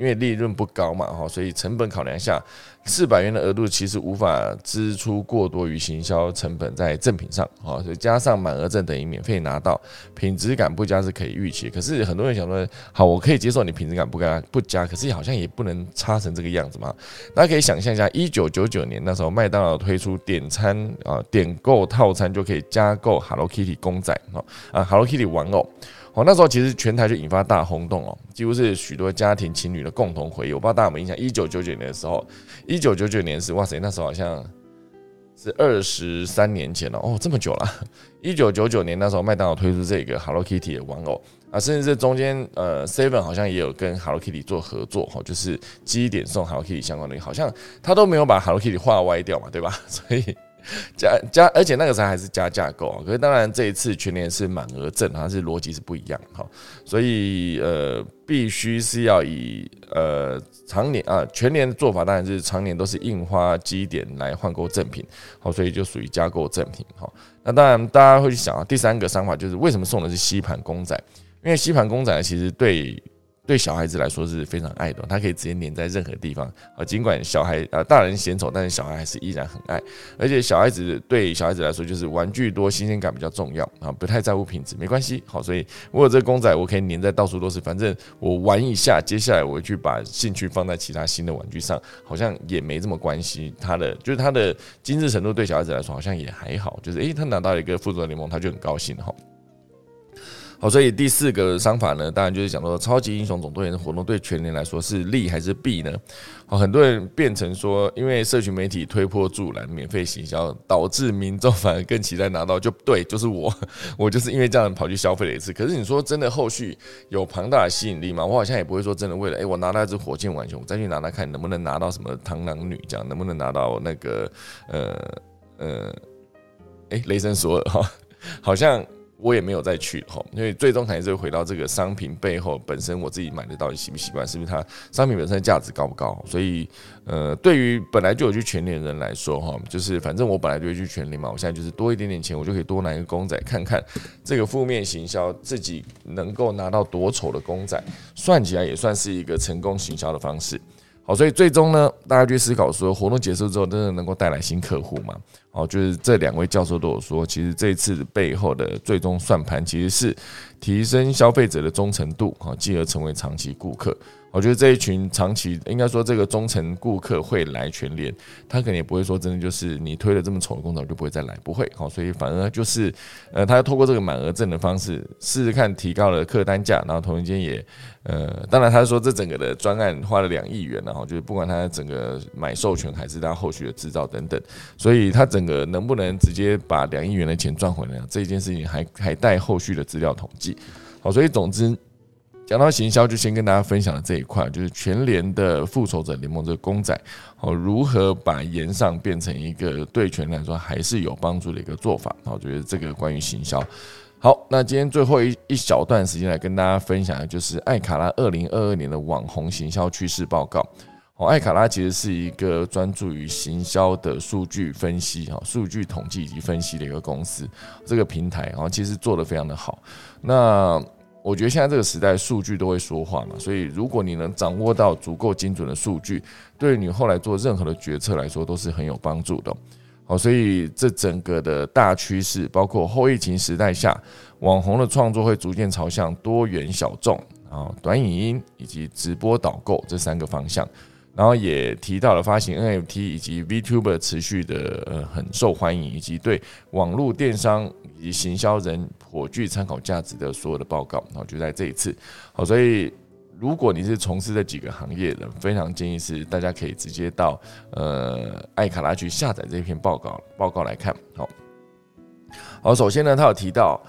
因为利润不高嘛，哈，所以成本考量下，四百元的额度其实无法支出过多于行销成本在赠品上，哈，所以加上满额赠等于免费拿到，品质感不佳是可以预期。可是很多人想说，好，我可以接受你品质感不佳不佳，可是好像也不能差成这个样子嘛。大家可以想象一下，一九九九年那时候，麦当劳推出点餐啊，点购套餐就可以加购 Hello Kitty 公仔，啊啊 Hello Kitty 玩偶。哦，那时候其实全台就引发大轰动哦，几乎是许多家庭情侣的共同回忆。我不知道大家有没有印象，一九九九年的时候，一九九九年是哇塞，那时候好像是二十三年前了哦，这么久了。一九九九年那时候，麦当劳推出这个 Hello Kitty 的玩偶啊，甚至这中间呃，Seven 好像也有跟 Hello Kitty 做合作哈，就是积点送 Hello Kitty 相关的，好像他都没有把 Hello Kitty 画歪掉嘛，对吧？[LAUGHS] 所以。[LAUGHS] 加加，而且那个时候还是加价购啊。可是当然这一次全年是满额赠，它是逻辑是不一样哈。所以呃，必须是要以呃常年啊全年的做法，当然是常年都是印花基点来换购赠品，好，所以就属于加购赠品哈。那当然大家会去想啊，第三个想法就是为什么送的是吸盘公仔？因为吸盘公仔其实对。对小孩子来说是非常爱的，他可以直接粘在任何地方啊。尽管小孩啊大人嫌丑，但是小孩还是依然很爱。而且小孩子对小孩子来说就是玩具多，新鲜感比较重要啊，不太在乎品质，没关系。好，所以我有这个公仔，我可以粘在到处都是，反正我玩一下，接下来我去把兴趣放在其他新的玩具上，好像也没这么关系。他的就是他的精致程度对小孩子来说好像也还好，就是诶，他拿到一个复仇联盟，他就很高兴哈。好，所以第四个商法呢，当然就是讲说，超级英雄总动员的活动对全年来说是利还是弊呢？好，很多人变成说，因为社群媒体推波助澜，免费行销，导致民众反而更期待拿到，就对，就是我，我就是因为这样跑去消费了一次。可是你说真的，后续有庞大的吸引力吗？我好像也不会说真的为了，哎，我拿到一只火箭浣熊，再去拿拿看能不能拿到什么螳螂女这样，能不能拿到那个呃呃，哎，雷神索尔哈，好像。我也没有再去哈，因为最终还是会回到这个商品背后本身，我自己买的到底习不习惯，是不是它商品本身的价值高不高？所以，呃，对于本来就有去全年的人来说哈，就是反正我本来就会去全年嘛，我现在就是多一点点钱，我就可以多拿一个公仔看看这个负面行销自己能够拿到多丑的公仔，算起来也算是一个成功行销的方式。好，所以最终呢，大家去思考说，活动结束之后，真的能够带来新客户吗？哦，就是这两位教授都有说，其实这一次背后的最终算盘其实是提升消费者的忠诚度，好，继而成为长期顾客。我觉得这一群长期应该说这个忠诚顾客会来全联，他可能也不会说真的就是你推了这么丑的公仔就不会再来，不会好，所以反而就是呃，他要透过这个满额赠的方式试试看提高了客单价，然后同一间也呃，当然他说这整个的专案花了两亿元，然后就是不管他整个买授权还是他后续的制造等等，所以他整个能不能直接把两亿元的钱赚回来，这件事情还还待后续的资料统计。好，所以总之。讲到行销，就先跟大家分享了这一块，就是全联的复仇者联盟这个公仔，哦，如何把延上变成一个对全联来说还是有帮助的一个做法。我觉得这个关于行销，好，那今天最后一一小段时间来跟大家分享的就是艾卡拉二零二二年的网红行销趋势报告。哦，艾卡拉其实是一个专注于行销的数据分析、哈数据统计以及分析的一个公司，这个平台哦其实做的非常的好。那我觉得现在这个时代，数据都会说话嘛，所以如果你能掌握到足够精准的数据，对你后来做任何的决策来说都是很有帮助的。好，所以这整个的大趋势，包括后疫情时代下，网红的创作会逐渐朝向多元小众啊、短影音以及直播导购这三个方向。然后也提到了发行 NFT 以及 VTuber 持续的呃很受欢迎，以及对网络电商以及行销人颇具参考价值的所有的报告，然后就在这一次，好，所以如果你是从事这几个行业的，非常建议是大家可以直接到呃艾卡拉去下载这篇报告报告来看，好，好，首先呢，他有提到。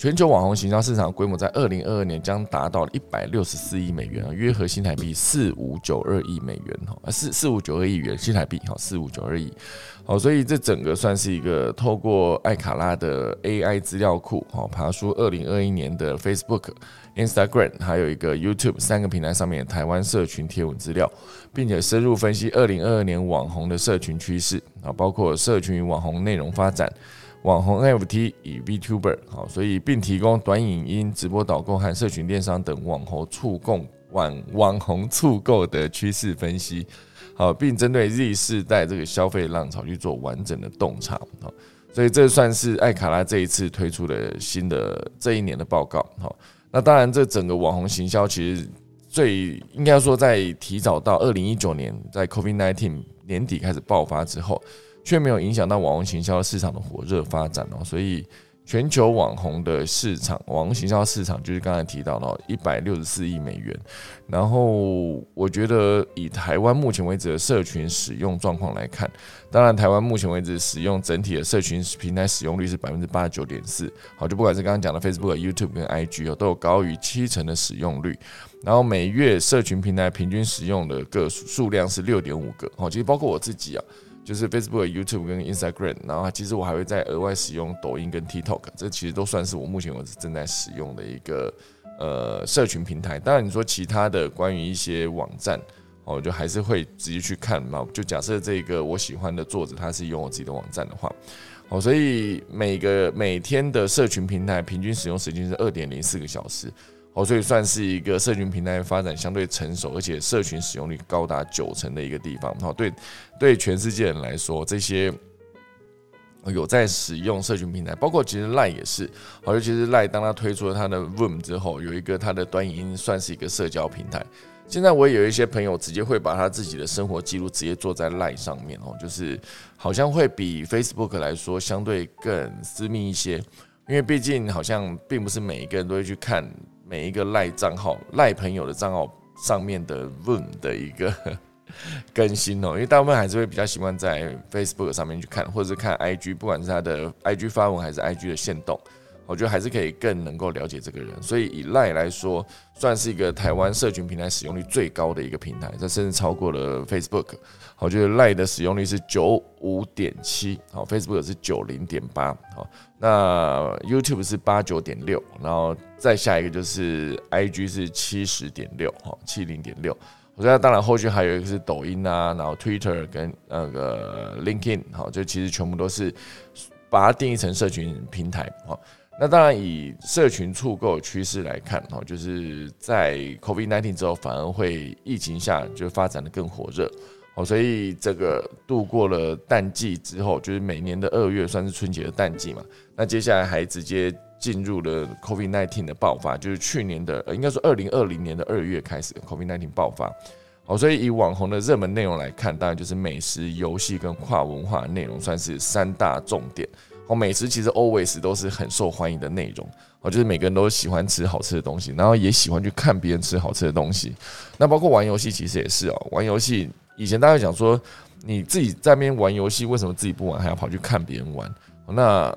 全球网红行销市场规模在二零二二年将达到一百六十四亿美元，约合新台币四五九二亿美元哈，四四五九二亿元新台币哈，四五九二亿。好，所以这整个算是一个透过艾卡拉的 AI 资料库哈，爬出二零二一年的 Facebook、Instagram 还有一个 YouTube 三个平台上面台湾社群贴文资料，并且深入分析二零二二年网红的社群趋势啊，包括社群网红内容发展。网红 NFT 与 VTuber 好，所以并提供短影音、直播导购和社群电商等网红触购网网红触购的趋势分析，好，并针对 Z 世代这个消费浪潮去做完整的洞察，啊，所以这算是艾卡拉这一次推出的新的这一年的报告，哈，那当然这整个网红行销其实最应该说在提早到二零一九年，在 COVID-19 年底开始爆发之后。却没有影响到网红行销市场的火热发展哦，所以全球网红的市场，网红行销市场就是刚才提到的一百六十四亿美元。然后我觉得以台湾目前为止的社群使用状况来看，当然台湾目前为止使用整体的社群平台使用率是百分之八十九点四，好，就不管是刚刚讲的 Facebook、YouTube 跟 IG 哦，都有高于七成的使用率。然后每月社群平台平均使用的个数量是六点五个，好，其实包括我自己啊。就是 Facebook、YouTube 跟 Instagram，然后其实我还会再额外使用抖音跟 TikTok，这其实都算是我目前为止正在使用的一个呃社群平台。当然你说其他的关于一些网站，哦，就还是会直接去看嘛。就假设这个我喜欢的作者他是用我自己的网站的话，哦，所以每个每天的社群平台平均使用时间是二点零四个小时。哦，所以算是一个社群平台发展相对成熟，而且社群使用率高达九成的一个地方。哦，对对，全世界人来说，这些有在使用社群平台，包括其实赖也是。好，尤其是赖，当他推出了他的 Room 之后，有一个他的短影音算是一个社交平台。现在我也有一些朋友直接会把他自己的生活记录直接做在赖上面哦，就是好像会比 Facebook 来说相对更私密一些，因为毕竟好像并不是每一个人都会去看。每一个赖账号、赖朋友的账号上面的 room 的一个 [LAUGHS] 更新哦，因为大部分还是会比较习惯在 Facebook 上面去看，或者是看 IG，不管是他的 IG 发文还是 IG 的线动。我觉得还是可以更能够了解这个人，所以以赖来说，算是一个台湾社群平台使用率最高的一个平台，这甚至超过了 Facebook。我觉得赖的使用率是九五点七，好，Facebook 是九零点八，好，那 YouTube 是八九点六，然后再下一个就是 IG 是七十点六，哈，七零点六。我觉得当然后续还有一个是抖音啊，然后 Twitter 跟那个 LinkedIn，好，就其实全部都是把它定义成社群平台，好。那当然，以社群触购趋势来看，哈，就是在 COVID-19 之后，反而会疫情下就发展的更火热，哦，所以这个度过了淡季之后，就是每年的二月算是春节的淡季嘛，那接下来还直接进入了 COVID-19 的爆发，就是去年的，应该说二零二零年的二月开始 COVID-19 爆发，哦，所以以网红的热门内容来看，当然就是美食、游戏跟跨文化内容算是三大重点。哦，美食其实 always 都是很受欢迎的内容，哦，就是每个人都喜欢吃好吃的东西，然后也喜欢去看别人吃好吃的东西。那包括玩游戏，其实也是哦。玩游戏以前大家讲说，你自己在那边玩游戏，为什么自己不玩，还要跑去看别人玩？那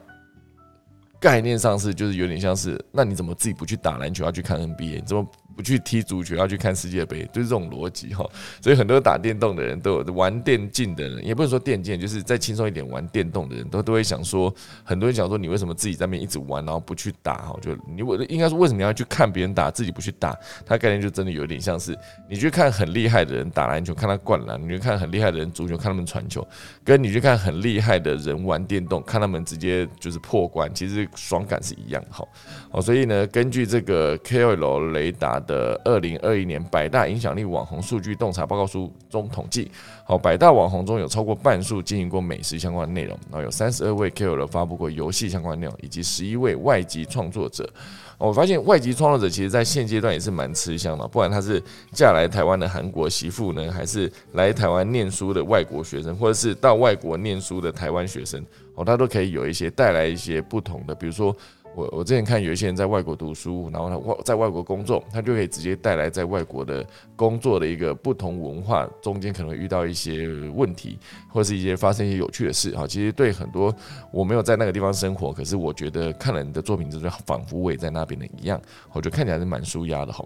概念上是就是有点像是，那你怎么自己不去打篮球，要去看 NBA？你怎么？不去踢足球，要去看世界杯，就是这种逻辑哈。所以很多打电动的人都有玩电竞的人，也不能说电竞，就是再轻松一点玩电动的人都都会想说，很多人想说你为什么自己在那边一直玩，然后不去打哈？就你我应该说为什么要去看别人打，自己不去打？他概念就真的有点像是你去看很厉害的人打篮球，看他灌篮；你去看很厉害的人足球，看他们传球；跟你去看很厉害的人玩电动，看他们直接就是破关，其实爽感是一样的哈。哦，所以呢，根据这个 KOL 雷达。的二零二一年百大影响力网红数据洞察报告书中统计，好，百大网红中有超过半数经营过美食相关内容，然后有三十二位 KOL 发布过游戏相关内容，以及十一位外籍创作者。我发现外籍创作者其实在现阶段也是蛮吃香的，不管他是嫁来台湾的韩国媳妇呢，还是来台湾念书的外国学生，或者是到外国念书的台湾学生，哦，他都可以有一些带来一些不同的，比如说。我我之前看有一些人在外国读书，然后他外在外国工作，他就可以直接带来在外国的工作的一个不同文化中间可能会遇到一些问题，或是一些发生一些有趣的事哈。其实对很多我没有在那个地方生活，可是我觉得看了你的作品，就是仿佛我也在那边的一样，我觉得看起来是蛮舒压的哈。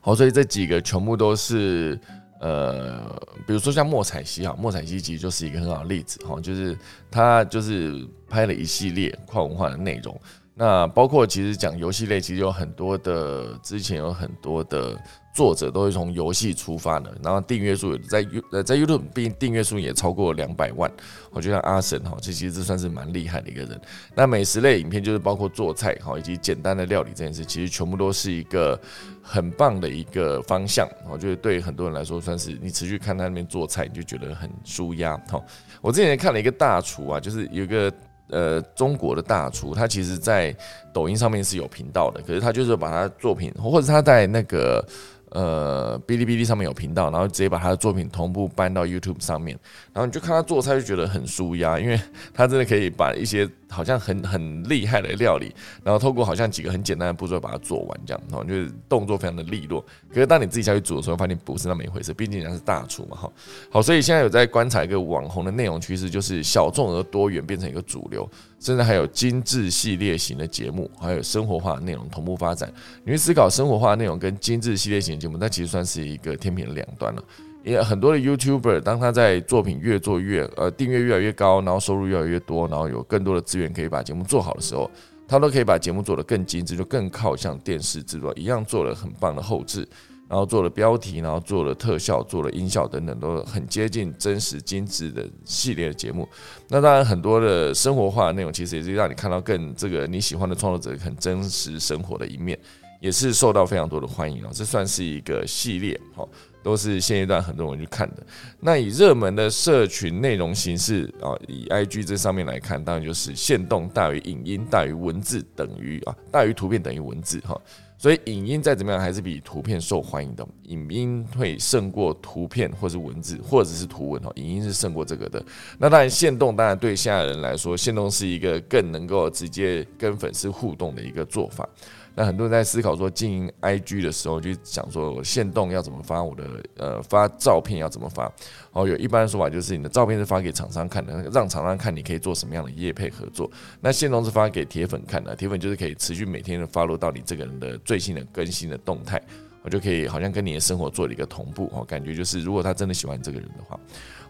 好，所以这几个全部都是。呃，比如说像莫彩希哈，莫彩希其实就是一个很好的例子哈，就是他就是拍了一系列跨文化的内容。那包括其实讲游戏类，其实有很多的，之前有很多的作者都是从游戏出发的，然后订阅数在 U 呃在 YouTube 订订阅数也超过两百万。我觉得阿神哈，这其实这算是蛮厉害的一个人。那美食类影片就是包括做菜哈，以及简单的料理这件事，其实全部都是一个很棒的一个方向。我觉得对很多人来说，算是你持续看他那边做菜，你就觉得很舒压哈。我之前看了一个大厨啊，就是有一个。呃，中国的大厨，他其实，在抖音上面是有频道的，可是他就是把他作品，或者他在那个。呃，哔哩哔哩上面有频道，然后直接把他的作品同步搬到 YouTube 上面，然后你就看他做菜，就觉得很舒压，因为他真的可以把一些好像很很厉害的料理，然后透过好像几个很简单的步骤把它做完，这样，然后就是动作非常的利落。可是当你自己下去煮的时候，发现不是那么一回事，毕竟人家是大厨嘛，哈。好，所以现在有在观察一个网红的内容趋势，就是小众而多元变成一个主流。甚至还有精致系列型的节目，还有生活化内容同步发展。你会思考生活化内容跟精致系列型的节目，那其实算是一个天平的两端了。因为很多的 YouTuber，当他在作品越做越呃订阅越来越高，然后收入越来越多，然后有更多的资源可以把节目做好的时候，他都可以把节目做得更精致，就更靠像电视制作一样，做了很棒的后置。然后做了标题，然后做了特效，做了音效等等，都很接近真实精致的系列的节目。那当然，很多的生活化的内容，其实也是让你看到更这个你喜欢的创作者很真实生活的一面，也是受到非常多的欢迎哦。这算是一个系列，哈，都是现阶段很多人去看的。那以热门的社群内容形式啊，以 IG 这上面来看，当然就是线动大于影音大于文字等于啊，大于图片等于文字，哈。所以影音再怎么样还是比图片受欢迎的，影音会胜过图片或是文字或者是图文哦，影音是胜过这个的。那当然，线动当然对现在人来说，线动是一个更能够直接跟粉丝互动的一个做法。那很多人在思考说经营 IG 的时候，就想说线动要怎么发，我的呃发照片要怎么发。哦，有一般的说法就是你的照片是发给厂商看的，让厂商看你可以做什么样的业配合作。那线动是发给铁粉看的，铁粉就是可以持续每天的发落到你这个人的最新的更新的动态，我就可以好像跟你的生活做了一个同步。哦，感觉就是如果他真的喜欢这个人的话。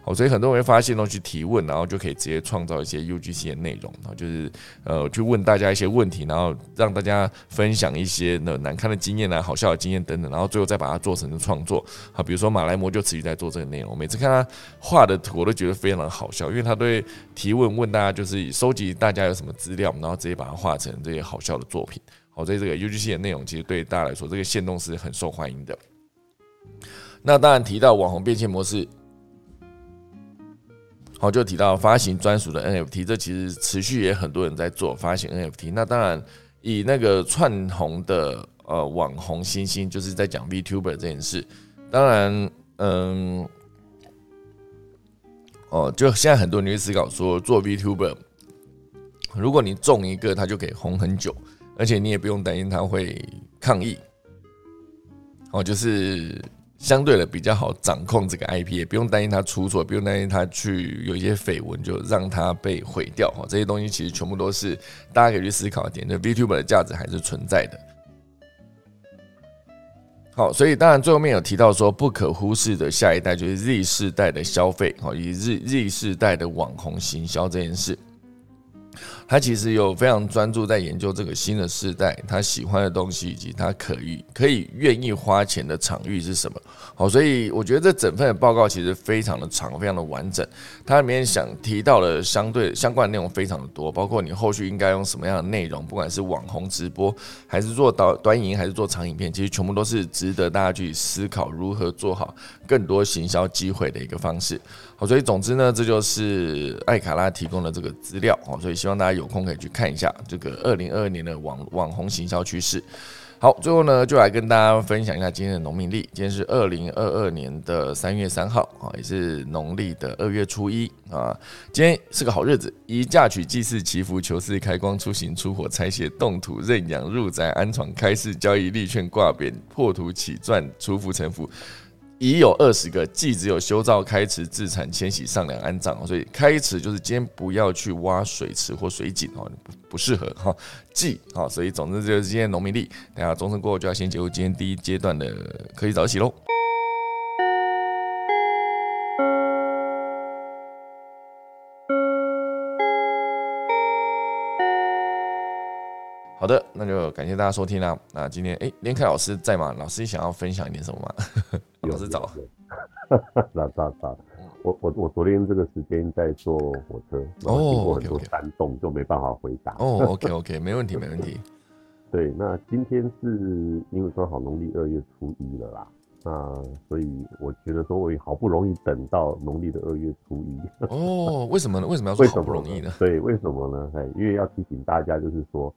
好，所以很多人会发现东西提问，然后就可以直接创造一些 UGC 的内容，然后就是呃去问大家一些问题，然后让大家分享一些那难看的经验啊、好笑的经验等等，然后最后再把它做成创作。好，比如说马来模就持续在做这个内容，每次看他画的图，我都觉得非常的好笑，因为他对提问问大家就是收集大家有什么资料，然后直接把它画成这些好笑的作品。好，所以这个 UGC 的内容其实对大家来说，这个线动是很受欢迎的。那当然提到网红变现模式。好，就提到发行专属的 NFT，这其实持续也很多人在做发行 NFT。那当然，以那个窜红的呃网红新星，就是在讲 VTuber 这件事。当然，嗯，哦，就现在很多人会思考说，做 VTuber，如果你中一个，他就可以红很久，而且你也不用担心他会抗议。哦，就是。相对的比较好掌控这个 IP，也不用担心它出错，不用担心它去有一些绯闻就让它被毁掉哈。这些东西其实全部都是大家可以去思考一点，那 VTuber 的价值还是存在的。好，所以当然最后面有提到说不可忽视的下一代就是 Z 世代的消费，好，以 Z Z 世代的网红行销这件事。他其实有非常专注在研究这个新的时代，他喜欢的东西以及他可以可以愿意花钱的场域是什么。好，所以我觉得这整份的报告其实非常的长，非常的完整。它里面想提到的相对相关的内容非常的多，包括你后续应该用什么样的内容，不管是网红直播，还是做短短影，还是做长影片，其实全部都是值得大家去思考如何做好更多行销机会的一个方式。好，所以总之呢，这就是艾卡拉提供的这个资料。好，所以希望大家有有空可以去看一下这个二零二二年的网网红行销趋势。好，最后呢，就来跟大家分享一下今天的农民历。今天是二零二二年的三月三号啊，也是农历的二月初一啊。今天是个好日子，宜嫁娶、祭祀、祈福、求事、开光、出行、出火、拆卸、动土、认养、入宅、安床、开市、交易、立券、挂匾、破土起钻、出福成福。已有二十个，既只有修造、开池、自产、迁徙、上梁、安葬，所以开池就是今天不要去挖水池或水井哦，不不适合哈。忌好，所以总之就是今天农民历，等下钟声过后就要先结束今天第一阶段的可以早起喽。好的，那就感谢大家收听啦。那今天哎，连凯老师在吗？老师想要分享一点什么吗？[LAUGHS] 老师早。[LAUGHS] 早早早。我我我昨天这个时间在坐火车，然后经过很多山洞，就没办法回答。哦，OK OK，没问题没问题。[LAUGHS] 对，那今天是因为刚好农历二月初一了啦，那所以我觉得说我好不容易等到农历的二月初一。哦，为什么呢？为什么要说好不容易呢？对，为什么呢？哎，因为要提醒大家，就是说。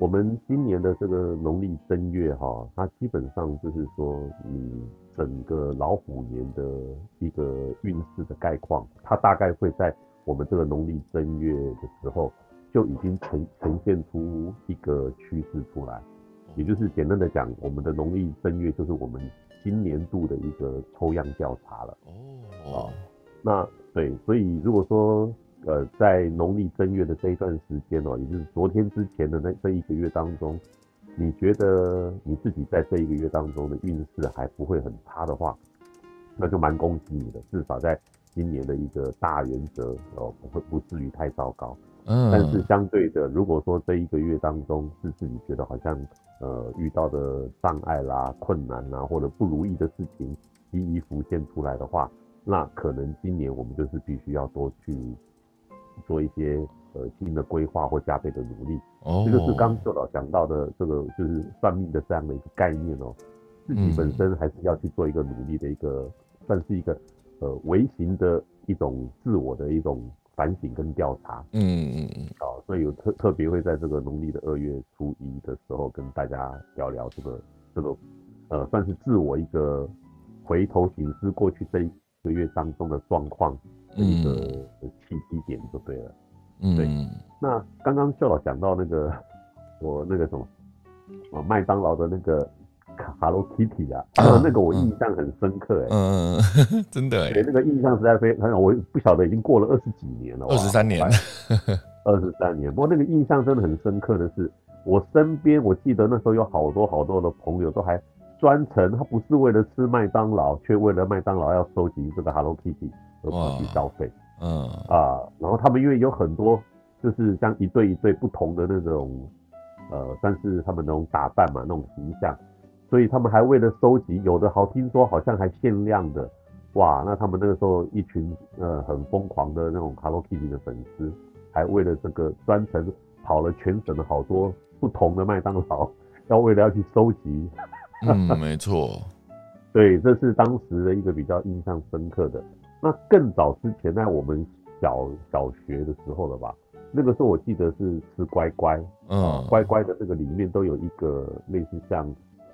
我们今年的这个农历正月哈，它基本上就是说，你整个老虎年的一个运势的概况，它大概会在我们这个农历正月的时候就已经呈呈现出一个趋势出来。也就是简单的讲，我们的农历正月就是我们今年度的一个抽样调查了。哦，那对，所以如果说。呃，在农历正月的这一段时间哦，也就是昨天之前的那这一个月当中，你觉得你自己在这一个月当中的运势还不会很差的话，那就蛮恭喜你的，至少在今年的一个大原则哦，不会不至于太糟糕。嗯。但是相对的，如果说这一个月当中是自己觉得好像呃遇到的障碍啦、困难啦，或者不如意的事情一一浮现出来的话，那可能今年我们就是必须要多去。做一些呃新的规划或加倍的努力，哦，这个是刚秀导讲到的这个就是算命的这样的一个概念哦，自己本身还是要去做一个努力的一个，算是一个呃微型的一种自我的一种反省跟调查，嗯嗯嗯，好，所以有特特别会在这个农历的二月初一的时候跟大家聊聊这个这个呃算是自我一个回头醒思过去这一个月当中的状况。一个契机点就对了，嗯，对。那刚刚秀老讲到那个我那个什么啊麦当劳的那个 Hello Kitty 啊，那个我印象很深刻哎，嗯，真的哎，那个印象实在非常，我不晓得已经过了二十几年了，二十三年，二十三年。不过那个印象真的很深刻的是，我身边我记得那时候有好多好多的朋友都还专程，他不是为了吃麦当劳，却为了麦当劳要收集这个 Hello Kitty。而跑去消费，嗯。啊，然后他们因为有很多就是像一对一对不同的那种，呃，算是他们那种打扮嘛，那种形象，所以他们还为了收集，有的好听说好像还限量的，哇，那他们那个时候一群呃很疯狂的那种 Hello Kitty 的粉丝，还为了这个专程跑了全省的好多不同的麦当劳，[LAUGHS] 要为了要去收集，[LAUGHS] 嗯，没错，对，这是当时的一个比较印象深刻的。那更早之前，在我们小小学的时候了吧？那个时候我记得是吃乖乖，嗯，乖乖的这个里面都有一个类似像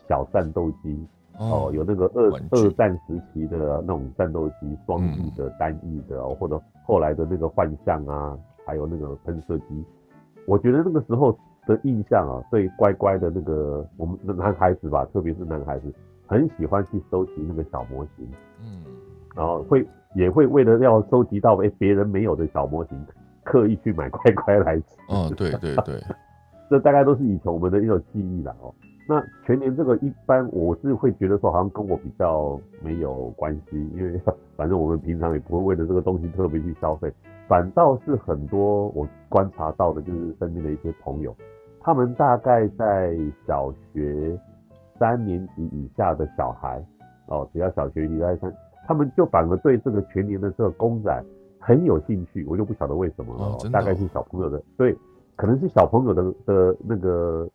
小战斗机，哦，有那个二二战时期的那种战斗机，双翼的、单翼的，或者后来的那个幻象啊，还有那个喷射机。我觉得那个时候的印象啊，对乖乖的那个我们的男孩子吧，特别是男孩子，很喜欢去收集那个小模型，嗯，然后会。也会为了要收集到哎别人没有的小模型，刻意去买乖乖来吃。嗯，对对对，[LAUGHS] 这大概都是以前我们的一种记忆了哦。那全年这个一般我是会觉得说好像跟我比较没有关系，因为 [LAUGHS] 反正我们平常也不会为了这个东西特别去消费。反倒是很多我观察到的就是身边的一些朋友，他们大概在小学三年级以下的小孩哦，只要小学一、二、三。他们就反而对这个全年的这个公仔很有兴趣，我就不晓得为什么了。大概是小朋友的，对，可能是小朋友的的那个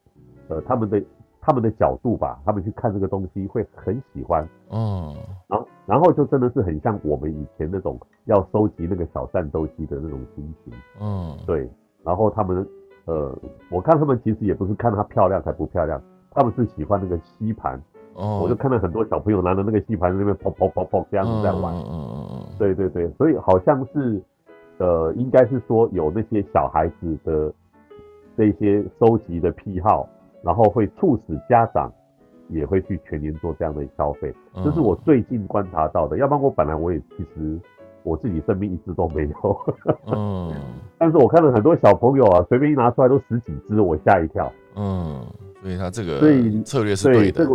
呃，他们的他们的角度吧，他们去看这个东西会很喜欢。嗯，然后然后就真的是很像我们以前那种要收集那个小战斗机的那种心情。嗯，对。然后他们呃，我看他们其实也不是看它漂亮才不漂亮，他们是喜欢那个吸盘，哦，我就看到很多小朋友拿着那个吸盘在那边砰砰砰砰这样子在玩。嗯嗯嗯嗯对对对，所以好像是，呃，应该是说有那些小孩子的这些收集的癖好，然后会促使家长也会去全年做这样的消费，嗯，这是我最近观察到的。要不然我本来我也其实我自己身边一只都没有，[LAUGHS] 嗯。但是我看到很多小朋友啊，随便一拿出来都十几只，我吓一跳。嗯，所以他这个所以策略是对的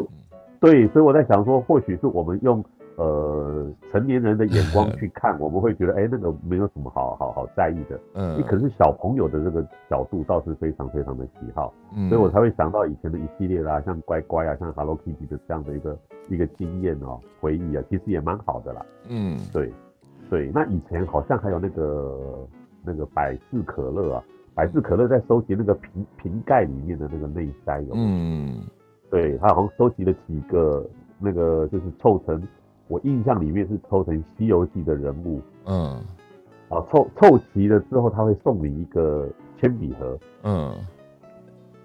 对所以我在想说，或许是我们用呃成年人的眼光 [LAUGHS] 去看，我们会觉得，哎，那个没有什么好好好在意的。嗯。你可是小朋友的这个角度倒是非常非常的喜好，嗯，所以我才会想到以前的一系列啦，像乖乖啊，像 Hello Kitty 的这样的一个一个经验哦，回忆啊，其实也蛮好的啦。嗯。对，对，那以前好像还有那个那个百事可乐啊，百事可乐在收集那个瓶瓶盖里面的那个内塞有有？嗯。对，他好像收集了几个那个，就是凑成，我印象里面是凑成《西游记》的人物嗯。啊，凑凑齐了之后，他会送你一个铅笔盒嗯。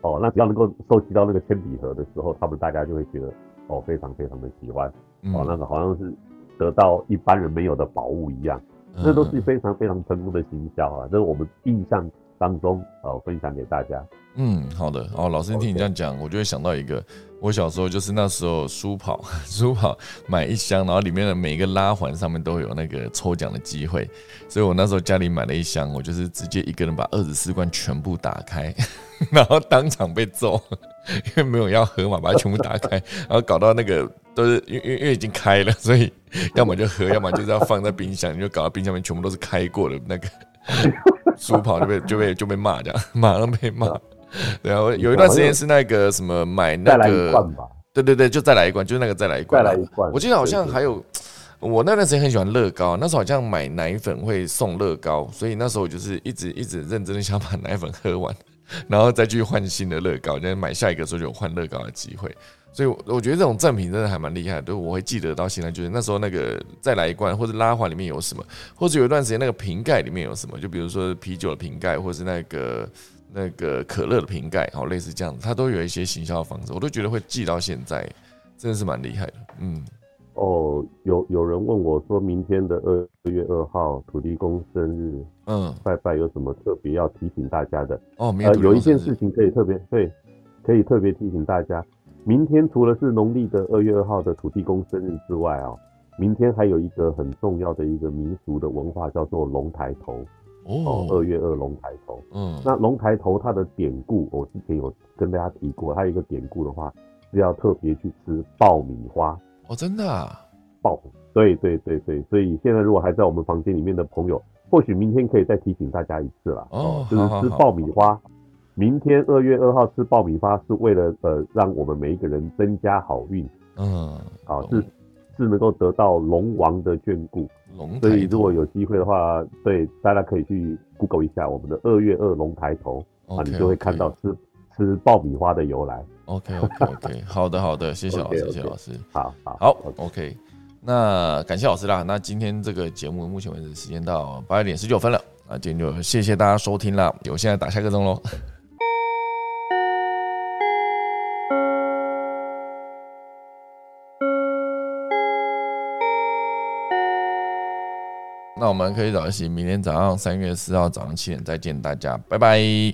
哦，那只要能够收集到那个铅笔盒的时候，他们大家就会觉得哦，非常非常的喜欢。嗯，哦，那个好像是得到一般人没有的宝物一样，嗯。那都是非常非常成功的行销啊，这是我们印象当中呃分享给大家。嗯，好的。哦，老师听你这样讲，我就会想到一个，我小时候就是那时候书跑，[LAUGHS] 书跑买一箱，然后里面的每一个拉环上面都有那个抽奖的机会，所以我那时候家里买了一箱，我就是直接一个人把二十四罐全部打开，[LAUGHS] 然后当场被揍，因为没有要喝嘛，把它全部打开，[LAUGHS] 然后搞到那个都是因为因为因为已经开了，所以要么就喝，要么就是要放在冰箱，你就搞到冰箱里面全部都是开过的那个书跑就被就被就被骂这样，马上被骂。对啊，我有一段时间是那个什么买那个，对对对，就再来一罐，就是那个再来一罐啊。再来一罐。我记得好像还有，我那段时间很喜欢乐高，那时候好像买奶粉会送乐高，所以那时候我就是一直一直认真的想把奶粉喝完，然后再去换新的乐高，就买下一个时候有换乐高的机会。所以我，觉得这种赠品真的还蛮厉害的，我会记得到现在，就是那时候那个再来一罐，或者拉环里面有什么，或者有一段时间那个瓶盖里面有什么，就比如说啤酒的瓶盖，或是那个那个可乐的瓶盖，好类似这样子，它都有一些行销的方式，我都觉得会记到现在，真的是蛮厉害的。嗯，哦，有有人问我说，明天的二月二号土地公生日嗯，拜拜有什么特别要提醒大家的？哦，没呃，有一件事事情可以特别对，可以特别提醒大家，明天除了是农历的二月二号的土地公生日之外啊、明天还有一个很重要的一个民俗的文化，叫做龙抬头哦，二哦，月二龙抬头。嗯，那龙抬头它的典故，我之前有跟大家提过，它有一个典故的话是要特别去吃爆米花。哦，真的啊，爆，对对对对，所以现在如果还在我们房间里面的朋友，或许明天可以再提醒大家一次啦。哦就是吃好好好爆米花。明天二月二号吃爆米花是为了呃让我们每一个人增加好运嗯，啊，是是能够得到龙王的眷顾。龙所以如果有机会的话，对大家可以去 Google 一下我们的二月二龙抬头啊你就会看到吃吃爆米花的由来。OK OK OK，[LAUGHS] 好的好的，谢谢老师，谢谢老师。好好好 OK，OK，那感谢老师啦。那今天这个节目目前为止时间到八点十九分了，那今天就谢谢大家收听啦。我现在打下个钟喽。[LAUGHS] 那我们可以早一起，明天早上三月四号早上七点再见大家，拜拜。